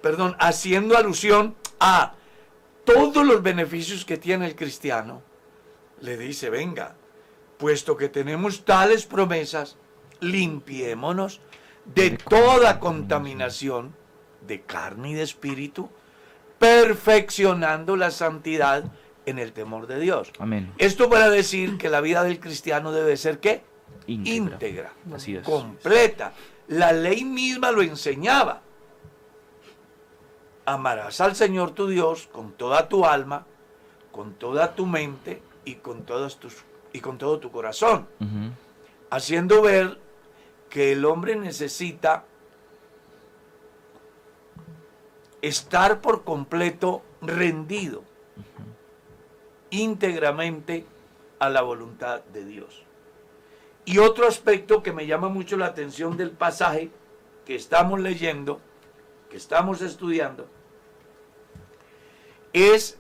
perdón, haciendo alusión a todos los beneficios que tiene el cristiano, le dice, venga, puesto que tenemos tales promesas, limpiémonos de toda contaminación de carne y de espíritu, perfeccionando la santidad en el temor de Dios. Amén. Esto para decir que la vida del cristiano debe ser ¿qué? Íntegra. Íntegra, Así es. completa. La ley misma lo enseñaba. Amarás al Señor tu Dios con toda tu alma, con toda tu mente y con, todas tus, y con todo tu corazón, haciendo ver que el hombre necesita estar por completo rendido íntegramente a la voluntad de Dios. Y otro aspecto que me llama mucho la atención del pasaje que estamos leyendo, que estamos estudiando, es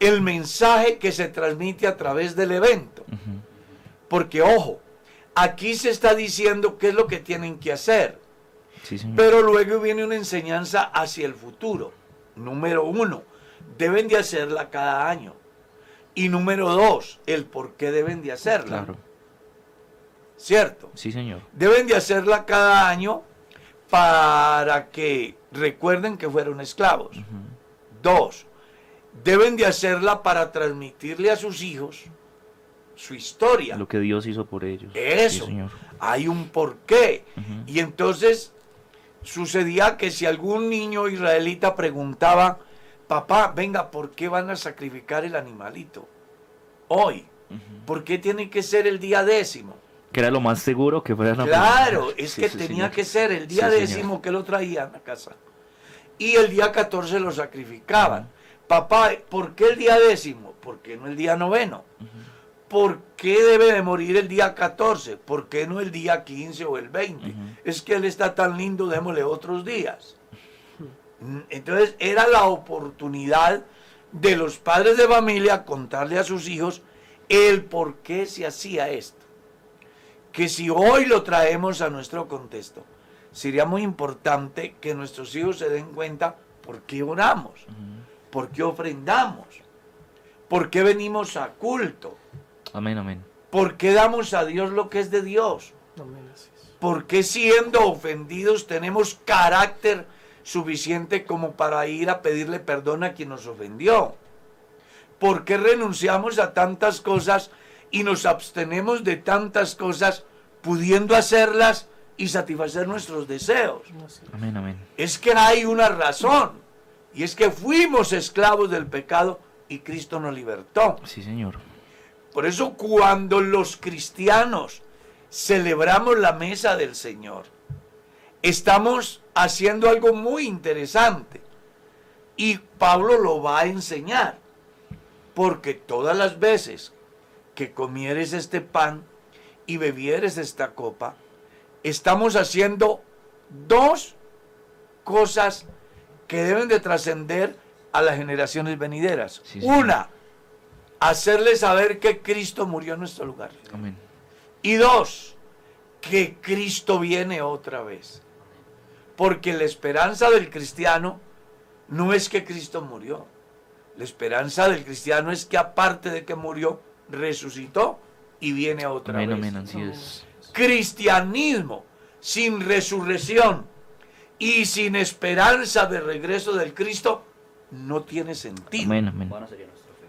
el mensaje que se transmite a través del evento. Porque, ojo, aquí se está diciendo qué es lo que tienen que hacer. Sí. Pero luego viene una enseñanza hacia el futuro. Número uno, deben de hacerla cada año. Y número dos, el por qué deben de hacerla. Claro. ¿Cierto? Sí, señor. Deben de hacerla cada año para que recuerden que fueron esclavos. Dos, deben de hacerla para transmitirle a sus hijos su historia. Lo que Dios hizo por ellos. Eso. Sí, señor. Hay un porqué. Ujú. Y entonces sucedía que si algún niño israelita preguntaba, papá, venga, ¿por qué van a sacrificar el animalito? Hoy. ¿Por qué tiene que ser el día décimo? Que era lo más seguro que fuera la Claro, primera. es Sí, que sí, tenía señor. que ser el día Sí, señor. décimo que lo traían a casa. Y el día 14 lo sacrificaban. Papá, ¿por qué el día décimo? ¿Por qué no el día noveno? ¿Por qué debe de morir el día 14? ¿Por qué no el día 15 o el 20? Ujú. Es que él está tan lindo, démosle otros días. Mm, Entonces era la oportunidad de los padres de familia contarle a sus hijos el por qué se hacía esto. Que si hoy lo traemos a nuestro contexto, sería muy importante que nuestros hijos se den cuenta por qué oramos, por qué ofrendamos, por qué venimos a culto, Amén, amén. por qué damos a Dios lo que es de Dios. Amén, así es. ¿Por qué siendo ofendidos tenemos carácter suficiente como para ir a pedirle perdón a quien nos ofendió? ¿Por qué renunciamos a tantas cosas y nos abstenemos de tantas cosas pudiendo hacerlas y satisfacer nuestros deseos? Amén, amén. Es que hay una razón y es que fuimos esclavos del pecado y Cristo nos libertó. Sí, señor. Por eso cuando los cristianos celebramos la mesa del Señor, estamos haciendo algo muy interesante. Y Pablo lo va a enseñar. Porque todas las veces que comieres este pan y bebieres esta copa, estamos haciendo dos cosas que deben de trascender a las generaciones venideras. Sí. Una, hacerles saber que Cristo murió en nuestro lugar. Amén. Y dos, que Cristo viene otra vez. Porque la esperanza del cristiano no es que Cristo murió. La esperanza del cristiano es que aparte de que murió, resucitó y viene otra Amén, vez. amén, así es. Cristianismo sin resurrección y sin esperanza de regreso del Cristo no tiene sentido. Amén, amén. Vana sería nuestra fe.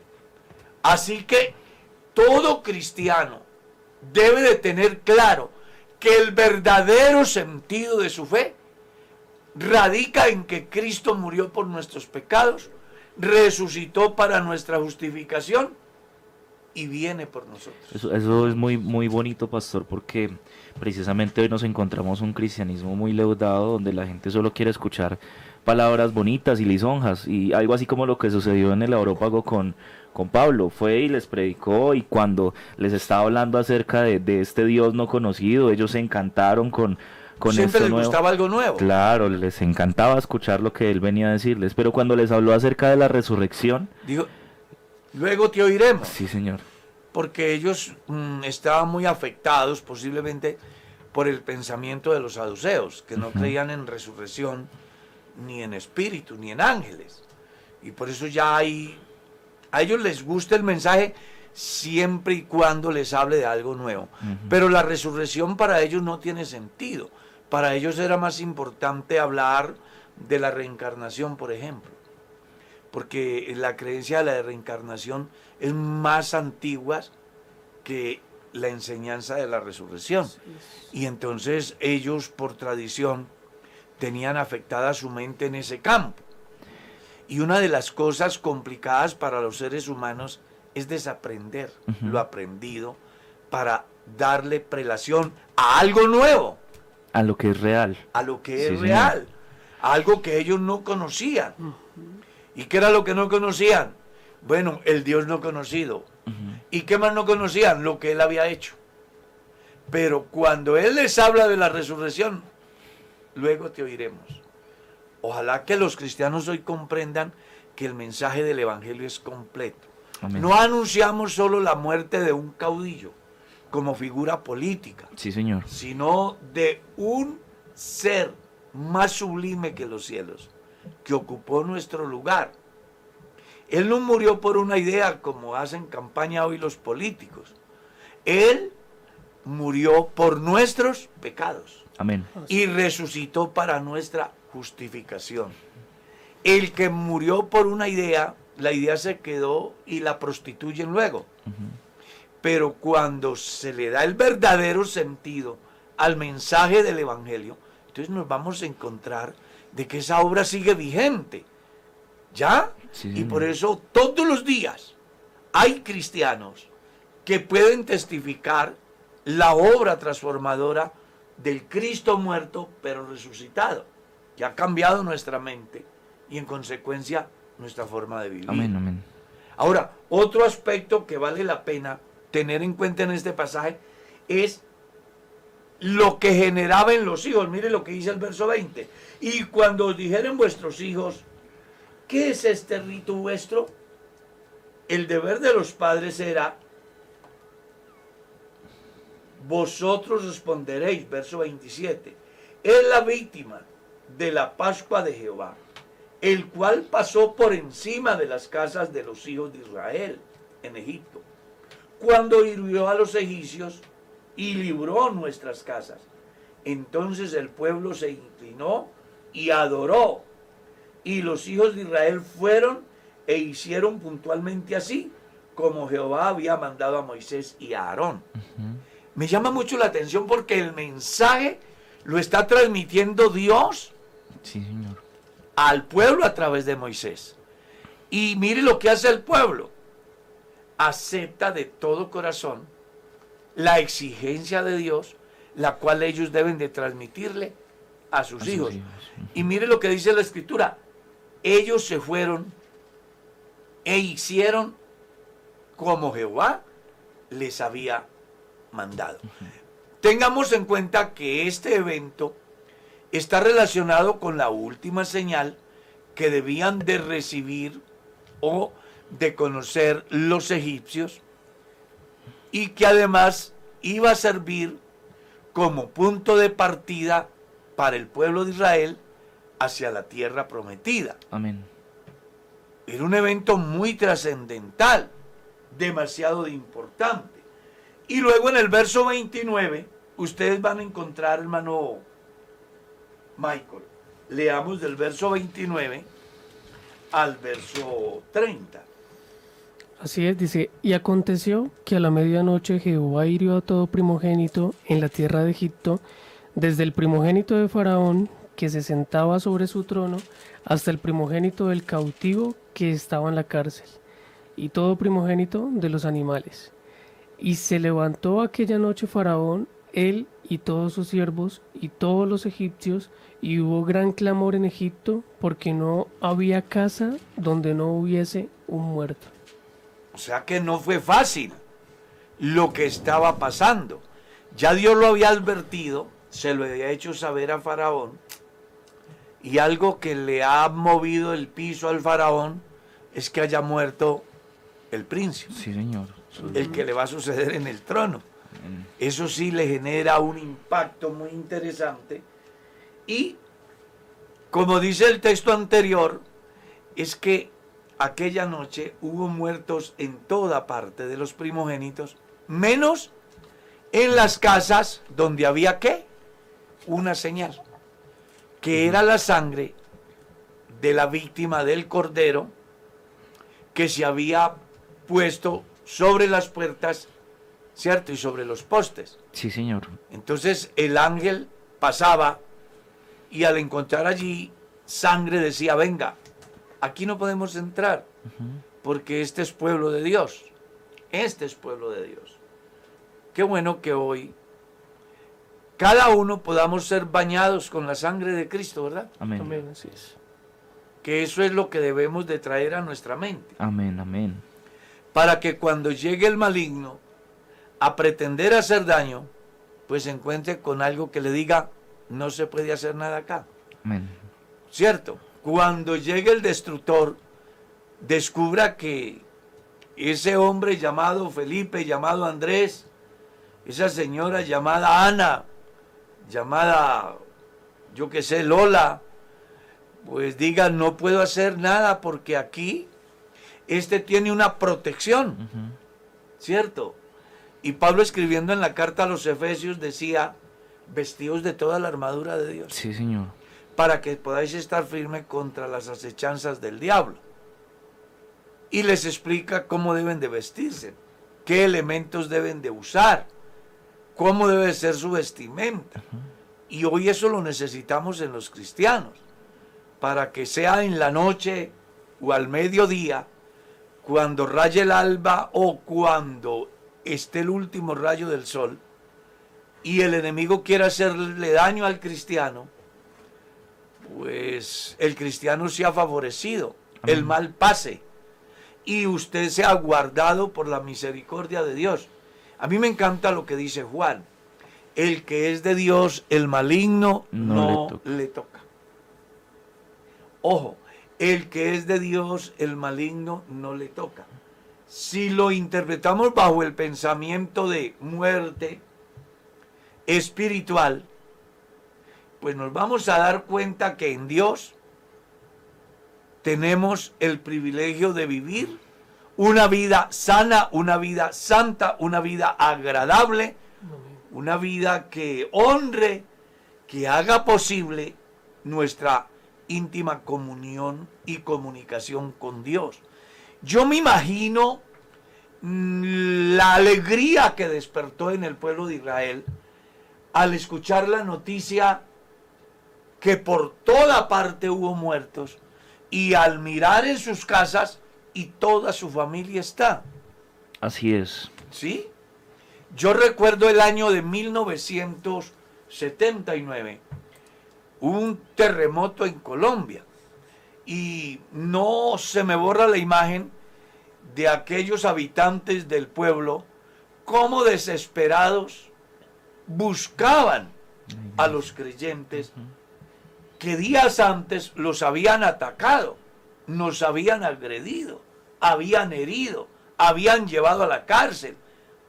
Así que todo cristiano debe de tener claro que el verdadero sentido de su fe radica en que Cristo murió por nuestros pecados, resucitó para nuestra justificación y viene por nosotros. Eso, es muy, muy bonito, pastor, porque precisamente hoy nos encontramos un cristianismo muy leudado donde la gente solo quiere escuchar palabras bonitas y lisonjas, y algo así como lo que sucedió en el Aurópago con, con Pablo, fue y les predicó, y cuando les estaba hablando acerca de, de este Dios no conocido, ellos se encantaron con, con Siempre les nuevo. gustaba algo nuevo. Claro, les encantaba escuchar lo que él venía a decirles, pero cuando les habló acerca de la resurrección, Dijo, luego te oiremos. sí señor, porque ellos mm, estaban muy afectados posiblemente por el pensamiento de los saduceos, que no creían en resurrección, ni en espíritu, ni en ángeles. Y por eso ya hay, a ellos les gusta el mensaje siempre y cuando les hable de algo nuevo. Pero la resurrección para ellos no tiene sentido. Para ellos era más importante hablar de la reencarnación, por ejemplo porque la creencia de la reencarnación es más antigua que la enseñanza de la resurrección. Y entonces ellos por tradición tenían afectada su mente en ese campo. Y una de las cosas complicadas para los seres humanos es desaprender lo aprendido para darle prelación a algo nuevo, a lo que es real. a lo que Sí, es señor. real, a algo que ellos no conocían. ¿Y qué era lo que no conocían? Bueno, el Dios no conocido. ¿Y qué más no conocían? Lo que Él había hecho. Pero cuando Él les habla de la resurrección, luego te oiremos. Ojalá que los cristianos hoy comprendan que el mensaje del Evangelio es completo. Amén. No anunciamos solo la muerte de un caudillo como figura política, Sí señor, sino de un ser más sublime que los cielos, que ocupó nuestro lugar. Él no murió por una idea como hacen campaña hoy los políticos. Él murió por nuestros pecados amén. y resucitó para nuestra justificación. El que murió por una idea, la idea se quedó y la prostituyen luego. Pero cuando se le da el verdadero sentido al mensaje del Evangelio, entonces nos vamos a encontrar de que esa obra sigue vigente. ¿Ya? Sí, y por eso todos los días hay cristianos que pueden testificar la obra transformadora del Cristo muerto pero resucitado, que ha cambiado nuestra mente y en consecuencia nuestra forma de vivir. Amén, amén. Ahora, otro aspecto que vale la pena tener en cuenta en este pasaje es lo que generaba en los hijos. Mire lo que dice el verso 20. Y cuando os dijeren vuestros hijos, ¿qué es este rito vuestro? El deber de los padres era, vosotros responderéis, verso 27, es la víctima de la Pascua de Jehová, el cual pasó por encima de las casas de los hijos de Israel en Egipto, cuando hirió a los egipcios y libró nuestras casas. Entonces el pueblo se inclinó y adoró, y los hijos de Israel fueron e hicieron puntualmente así, como Jehová había mandado a Moisés y a Aarón. Me llama mucho la atención porque el mensaje lo está transmitiendo Dios Sí señor, al pueblo a través de Moisés. Y mire lo que hace el pueblo. Acepta de todo corazón la exigencia de Dios, la cual ellos deben de transmitirle a sus A sus hijos. hijos, Y mire lo que dice la escritura. Ellos se fueron e hicieron como Jehová les había mandado. Tengamos en cuenta que este evento está relacionado con la última señal que debían de recibir o de conocer los egipcios y que además iba a servir como punto de partida para el pueblo de Israel hacia la tierra prometida. amén. Era un evento muy trascendental, demasiado importante. Y luego en el verso 29, ustedes van a encontrar, hermano Michael, leamos del verso 29 al verso 30. Así es, dice, y aconteció que a la medianoche Jehová hirió a todo primogénito en la tierra de Egipto, desde el primogénito de Faraón, que se sentaba sobre su trono, hasta el primogénito del cautivo que estaba en la cárcel, y todo primogénito de los animales. Y se levantó aquella noche Faraón él y todos sus siervos y todos los egipcios, y hubo gran clamor en Egipto, porque no había casa donde no hubiese un muerto. O sea que no fue fácil lo que estaba pasando. Ya Dios lo había advertido, se lo había hecho saber a Faraón, y algo que le ha movido el piso al Faraón es que haya muerto el príncipe. Sí, señor. El que le va a suceder en el trono. Eso sí le genera un impacto muy interesante. Y, como dice el texto anterior, es que aquella noche hubo muertos en toda parte de los primogénitos, menos en las casas donde había qué? Una señal, que era la sangre de la víctima del cordero que se había puesto sobre las puertas, ¿cierto? Y sobre los postes. Sí, señor. Entonces el ángel pasaba y al encontrar allí sangre decía, venga, aquí no podemos entrar, porque este es pueblo de Dios. Este es pueblo de Dios. Qué bueno que hoy cada uno podamos ser bañados con la sangre de Cristo, ¿verdad? Amén. Amén, así es. Que eso es lo que debemos de traer a nuestra mente. Amén, amén. Para que cuando llegue el maligno a pretender hacer daño, pues se encuentre con algo que le diga, no se puede hacer nada acá. Amén. ¿Cierto? Cuando llegue el destructor, descubra que ese hombre llamado Felipe, llamado Andrés, esa señora llamada Ana, llamada, yo que sé, Lola, pues diga, no puedo hacer nada porque aquí este tiene una protección, ¿cierto? Y Pablo escribiendo en la carta a los Efesios decía, vestidos de toda la armadura de Dios, Sí, señor. para que podáis estar firme contra las acechanzas del diablo. Y les explica cómo deben de vestirse, qué elementos deben de usar, cómo debe ser su vestimenta. Y hoy eso lo necesitamos en los cristianos, para que sea en la noche o al mediodía, cuando raye el alba o cuando esté el último rayo del sol, y el enemigo quiera hacerle daño al cristiano, pues el cristiano sea favorecido, el mal pase, y usted sea guardado por la misericordia de Dios. A mí me encanta lo que dice Juan, el que es de Dios, el maligno No no, le toca. le toca. Ojo, el que es de Dios, el maligno no le toca. Si lo interpretamos bajo el pensamiento de muerte espiritual, pues nos vamos a dar cuenta que en Dios tenemos el privilegio de vivir una vida sana, una vida santa, una vida agradable, una vida que honre, que haga posible nuestra íntima comunión y comunicación con Dios. Yo me imagino mm, la alegría que despertó en el pueblo de Israel al escuchar la noticia que por toda parte hubo muertos y al mirar en sus casas y toda su familia está. Así es. ¿Sí? Yo recuerdo el año de 1979, un terremoto en Colombia. Y no se me borra la imagen de aquellos habitantes del pueblo como desesperados buscaban a los creyentes que días antes los habían atacado, nos habían agredido, habían herido, habían llevado a la cárcel,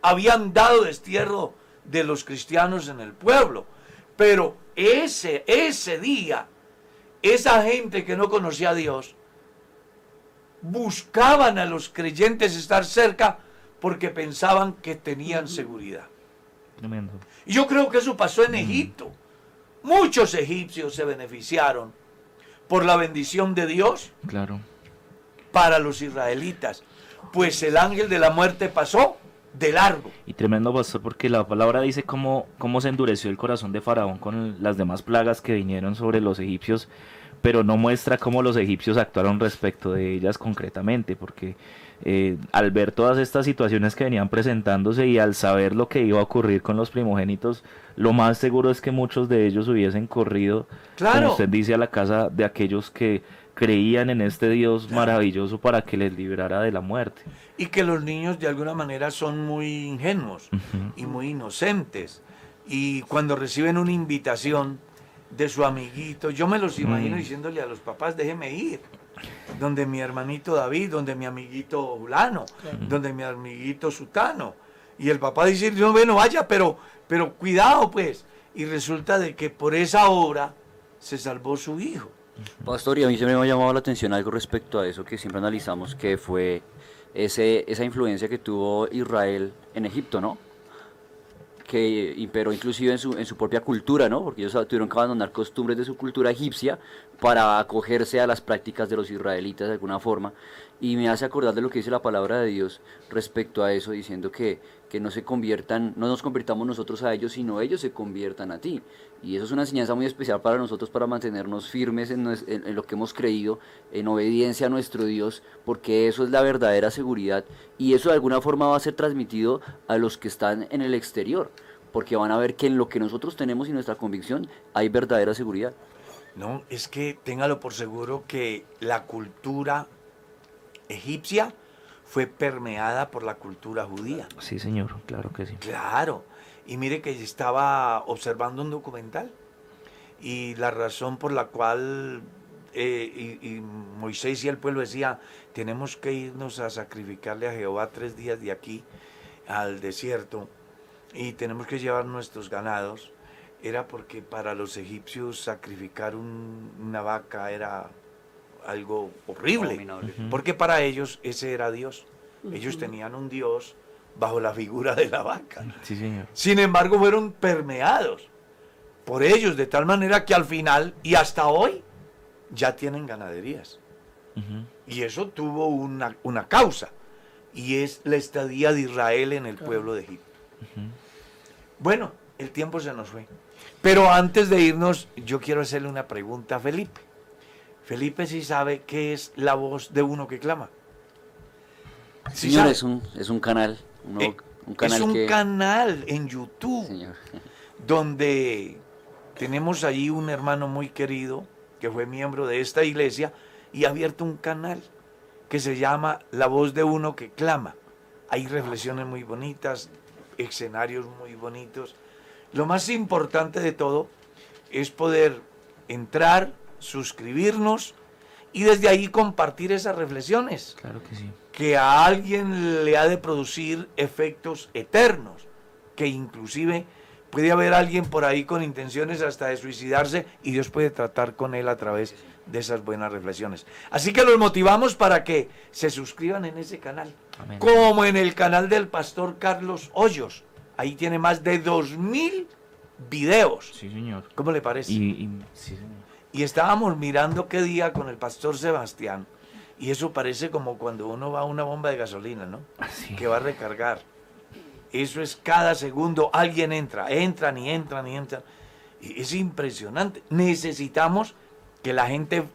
habían dado destierro de los cristianos en el pueblo. Pero ese, ese día, esa gente que no conocía a Dios, buscaban a los creyentes estar cerca porque pensaban que tenían seguridad. Tremendo. Y yo creo que eso pasó en Egipto. Muchos egipcios se beneficiaron por la bendición de Dios Claro. para los israelitas, pues el ángel de la muerte pasó de largo. Y tremendo, pastor, porque la palabra dice cómo, cómo se endureció el corazón de Faraón con las demás plagas que vinieron sobre los egipcios, pero no muestra cómo los egipcios actuaron respecto de ellas concretamente, porque eh, al ver todas estas situaciones que venían presentándose y al saber lo que iba a ocurrir con los primogénitos, lo más seguro es que muchos de ellos hubiesen corrido, Claro. como usted dice, a la casa de aquellos que creían en este Dios maravilloso para que les librara de la muerte. Y que los niños de alguna manera son muy ingenuos y muy inocentes. Y cuando reciben una invitación de su amiguito, yo me los imagino Mm. diciéndole a los papás, déjeme ir. Donde mi hermanito David, donde mi amiguito Julano, donde mi amiguito Sutano. Y el papá dice, no, bueno, vaya, pero, pero cuidado pues. Y resulta de que por esa obra se salvó su hijo. Pastor, y a mí siempre me ha llamado la atención algo respecto a eso que siempre analizamos, que fue ese, esa influencia que tuvo Israel en Egipto, ¿no? Que imperó inclusive en su, en su propia cultura, ¿no? Porque ellos tuvieron que abandonar costumbres de su cultura egipcia para acogerse a las prácticas de los israelitas de alguna forma. Y me hace acordar de lo que dice la palabra de Dios respecto a eso, diciendo que, que no se conviertan, no nos convirtamos nosotros a ellos, sino ellos se conviertan a ti. Y eso es una enseñanza muy especial para nosotros para mantenernos firmes en, lo que hemos creído, en obediencia a nuestro Dios, porque eso es la verdadera seguridad y eso de alguna forma va a ser transmitido a los que están en el exterior, porque van a ver que en lo que nosotros tenemos y nuestra convicción hay verdadera seguridad. No, es que téngalo por seguro que la cultura egipcia fue permeada por la cultura judía. Sí, señor, claro que sí. Claro. Y mire que estaba observando un documental y la razón por la cual eh, y, y Moisés y el pueblo decía, tenemos que irnos a sacrificarle a Jehová tres días de aquí al desierto y tenemos que llevar nuestros ganados, era porque para los egipcios sacrificar un- una vaca era algo horrible, porque para ellos ese era Dios. Ellos tenían un Dios bajo la figura de la vaca. Sí, señor. Sin embargo, fueron permeados por ellos de tal manera que al final y hasta hoy ya tienen ganaderías. Y eso tuvo una, una causa, y es la estadía de Israel en el pueblo de Egipto. Bueno, el tiempo se nos fue. Pero antes de irnos, yo quiero hacerle una pregunta a Felipe. Felipe sí sabe qué es la voz de uno que clama. Sí Señor, sabe. es un, es un canal, Eh, un canal es un que... canal en YouTube Señor. donde tenemos allí un hermano muy querido que fue miembro de esta iglesia y ha abierto un canal que se llama La voz de uno que clama. Hay reflexiones muy bonitas, escenarios muy bonitos. Lo más importante de todo es poder entrar, suscribirnos y desde ahí compartir esas reflexiones Claro que sí. que a alguien le ha de producir efectos eternos, que inclusive puede haber alguien por ahí con intenciones hasta de suicidarse y Dios puede tratar con él a través de esas buenas reflexiones. Así que los motivamos para que se suscriban en ese canal, Amén. como en el canal del pastor Carlos Hoyos. Ahí tiene más de 2.000 videos. Sí, señor. ¿Cómo le parece? Y, y- sí, señor. Y estábamos mirando qué día con el pastor Sebastián. Y eso parece como cuando uno va a una bomba de gasolina, ¿no? Así. Que va a recargar. Eso es cada segundo. Alguien entra, entran y entran y entran. Y es impresionante. Necesitamos que la gente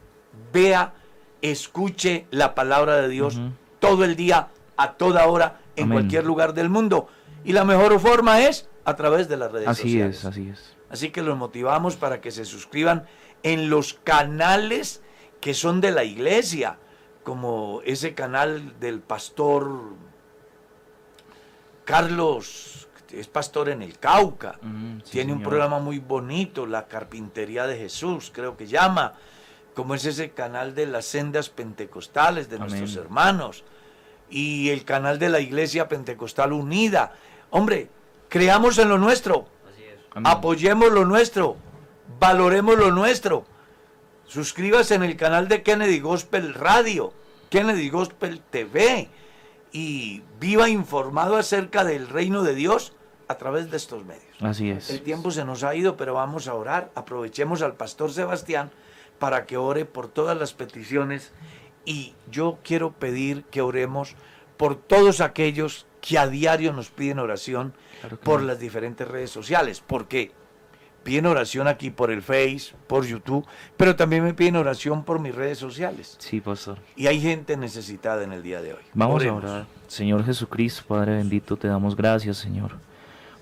vea, escuche la palabra de Dios todo el día, a toda hora, en Amén. cualquier lugar del mundo. Y la mejor forma es a través de las redes Así sociales. es, así es. Así que los motivamos para que se suscriban en los canales que son de la iglesia, como ese canal del pastor Carlos, que es pastor en el Cauca. Mm, sí, Tiene un programa muy bonito, La Carpintería de Jesús, creo que llama, como es ese canal de las sendas pentecostales de Amén. nuestros hermanos y el canal de la Iglesia Pentecostal Unida. Hombre, creamos en lo nuestro, apoyemos lo nuestro, valoremos lo nuestro. Suscríbase en el canal de Kennedy Gospel Radio, Kennedy Gospel TV y viva informado acerca del reino de Dios a través de estos medios. Así El es. tiempo se nos ha ido, pero vamos a orar. Aprovechemos al pastor Sebastián para que ore por todas las peticiones y yo quiero pedir que oremos por todos aquellos que a diario nos piden oración Claro por las diferentes redes sociales. ¿Por qué? Piden oración aquí por el Face, por YouTube, pero también me piden oración por mis redes sociales. Sí, pastor. Y hay gente necesitada en el día de hoy. Vamos Oremos. a orar. Señor Jesucristo, Padre bendito, te damos gracias, Señor,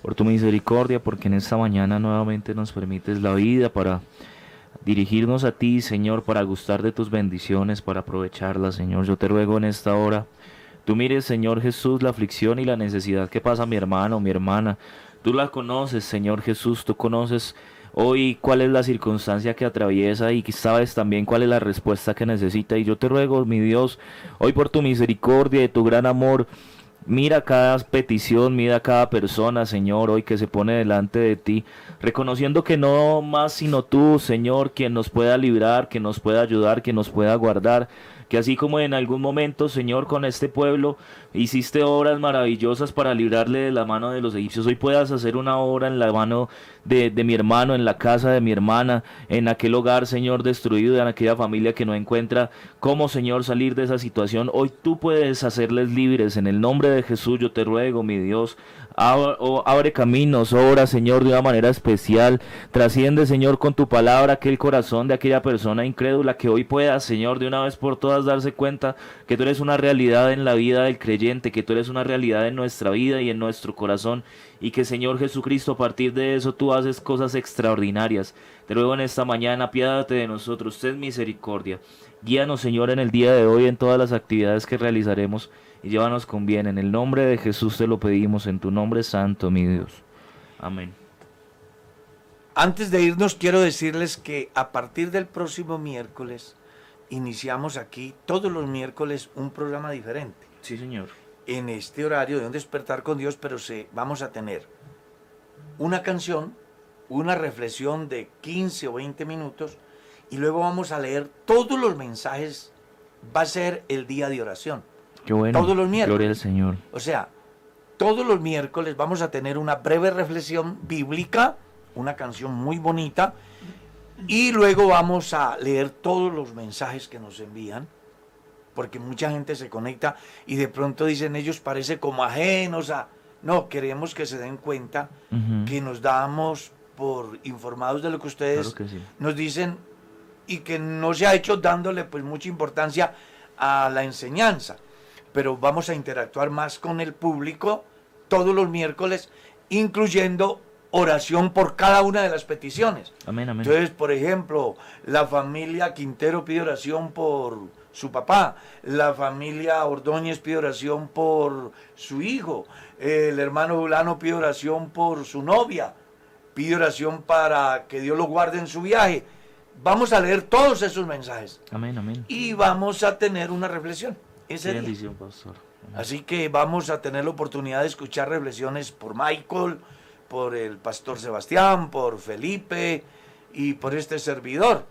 por tu misericordia, porque en esta mañana nuevamente nos permites la vida para dirigirnos a ti, Señor, para gustar de tus bendiciones, para aprovecharlas, Señor. Yo te ruego en esta hora, tú mires, Señor Jesús, la aflicción y la necesidad que pasa mi hermano mi hermana. Tú la conoces, Señor Jesús, tú conoces hoy cuál es la circunstancia que atraviesa y sabes también cuál es la respuesta que necesita. Y yo te ruego, mi Dios, hoy por tu misericordia y tu gran amor, Mira cada petición, mira cada persona, Señor, hoy que se pone delante de ti, reconociendo que no más sino tú, Señor, quien nos pueda librar, que nos pueda ayudar, que nos pueda guardar, que así como en algún momento, Señor, con este pueblo hiciste obras maravillosas para librarle de la mano de los egipcios, hoy puedas hacer una obra en la mano de, de mi hermano, en la casa de mi hermana, en aquel hogar, Señor, destruido, en aquella familia que no encuentra cómo, Señor, salir de esa situación. Hoy tú puedes hacerles libres. En el nombre de Jesús yo te ruego, mi Dios, Abre, caminos, obra, Señor, de una manera especial. Trasciende, Señor, con tu palabra aquel corazón de aquella persona incrédula que hoy pueda, Señor, de una vez por todas darse cuenta que tú eres una realidad en la vida del creyente, que tú eres una realidad en nuestra vida y en nuestro corazón. Y que, Señor Jesucristo, a partir de eso tú haces cosas extraordinarias. Te ruego en esta mañana, apiádate de nosotros, ten misericordia. Guíanos, Señor, en el día de hoy en todas las actividades que realizaremos y llévanos con bien. En el nombre de Jesús te lo pedimos, en tu nombre santo, mi Dios. Amén. Antes de irnos, quiero decirles que a partir del próximo miércoles iniciamos aquí todos los miércoles un programa diferente. Sí, señor. En este horario de un despertar con Dios, pero se, vamos a tener una canción, una reflexión de 15 o 20 minutos y luego vamos a leer todos los mensajes. Va a ser el día de oración. Qué bueno. Todos los miércoles. Gloria al Señor. O sea, todos los miércoles vamos a tener una breve reflexión bíblica, una canción muy bonita, y luego vamos a leer todos los mensajes que nos envían, porque mucha gente se conecta y de pronto dicen ellos parece como ajenos a... No, queremos que se den cuenta que nos damos por informados de lo que ustedes Claro que sí. nos dicen y que no se ha hecho dándole pues mucha importancia a la enseñanza. Pero vamos a interactuar más con el público todos los miércoles, incluyendo oración por cada una de las peticiones. Amén, amén. Entonces, por ejemplo, la familia Quintero pide oración por su papá, la familia Ordóñez pide oración por su hijo, el hermano Bulano pide oración por su novia, pide oración para que Dios lo guarde en su viaje. Vamos a leer todos esos mensajes Amén, amén. y vamos a tener una reflexión. Ese Qué día. bendición, pastor. Así que vamos a tener la oportunidad de escuchar reflexiones por Michael, por el pastor Sebastián, por Felipe y por este servidor.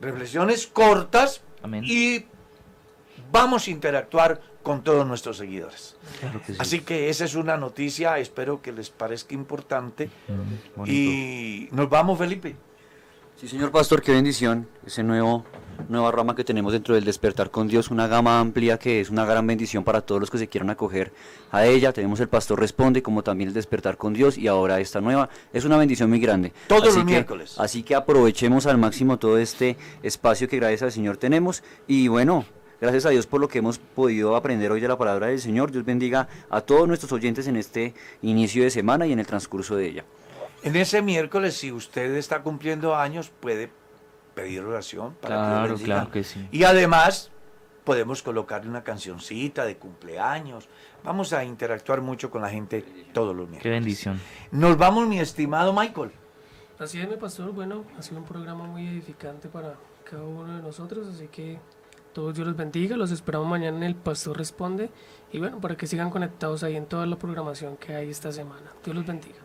Reflexiones cortas Amén. y vamos a interactuar con todos nuestros seguidores. Claro que sí. Así que esa es una noticia, espero que les parezca importante. Mm. Y nos vamos, Felipe. Sí, señor pastor, qué bendición. Ese nuevo, nueva rama que tenemos dentro del despertar con Dios, una gama amplia que es una gran bendición para todos los que se quieran acoger a ella. Tenemos el pastor responde, como también el despertar con Dios y ahora esta nueva. Es una bendición muy grande. Todos Así los que- miércoles. Así que aprovechemos al máximo todo este espacio que gracias al Señor tenemos. Y bueno, gracias a Dios por lo que hemos podido aprender hoy de la palabra del Señor. Dios bendiga a todos nuestros oyentes en este inicio de semana y en el transcurso de ella. En ese miércoles, si usted está cumpliendo años, puede pedir oración para que Dios Claro, bendiga. claro que sí. Y además, podemos colocarle una cancioncita de cumpleaños. Vamos a interactuar mucho con la gente todos los Qué miércoles. bendición. Nos vamos, mi estimado Michael. Así es, mi pastor. Bueno, ha sido un programa muy edificante para cada uno de nosotros, así que todos Dios los bendiga. Los esperamos mañana en El Pastor Responde. Y bueno, para que sigan conectados ahí en toda la programación que hay esta semana. Dios los bendiga.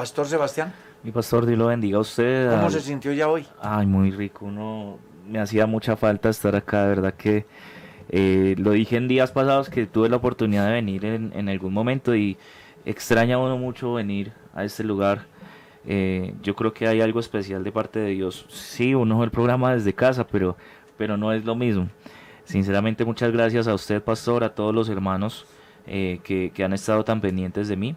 Pastor Sebastián, Mi pastor, Dios lo bendiga a usted. ¿cómo al- se sintió ya hoy? Ay, muy rico. Uno me hacía mucha falta estar acá, de verdad que eh, lo dije en días pasados que tuve la oportunidad de venir en, en algún momento y extraña uno mucho venir a este lugar. Eh, yo creo que hay algo especial de parte de Dios. Sí, uno ve el programa desde casa, pero, pero no es lo mismo. Sinceramente, muchas gracias a usted, pastor, a todos los hermanos eh, que, que han estado tan pendientes de mí.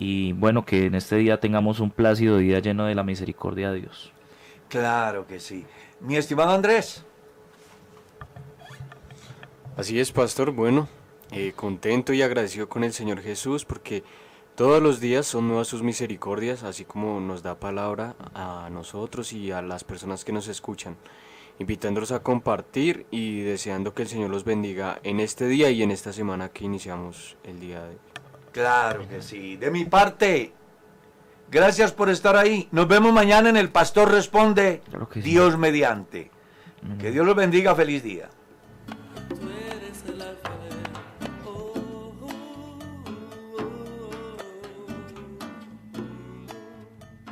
Y bueno, que en este día tengamos un plácido día lleno de la misericordia de Dios. Claro que sí. Mi estimado Andrés. Así es, pastor. Bueno, eh, contento y agradecido con el Señor Jesús porque todos los días son nuevas sus misericordias, así como nos da palabra a nosotros y a las personas que nos escuchan, invitándolos a compartir y deseando que el Señor los bendiga en este día y en esta semana que iniciamos el día de hoy. Claro que sí. De mi parte, gracias por estar ahí. Nos vemos mañana en El Pastor Responde, Claro que sí. Dios mediante. Que Dios los bendiga. Feliz día. Tú eres el alfarero.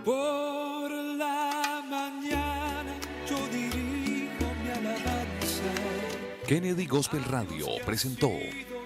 Por la mañana yo dirijo mi alabanza. Kennedy Gospel Radio presentó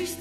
existir.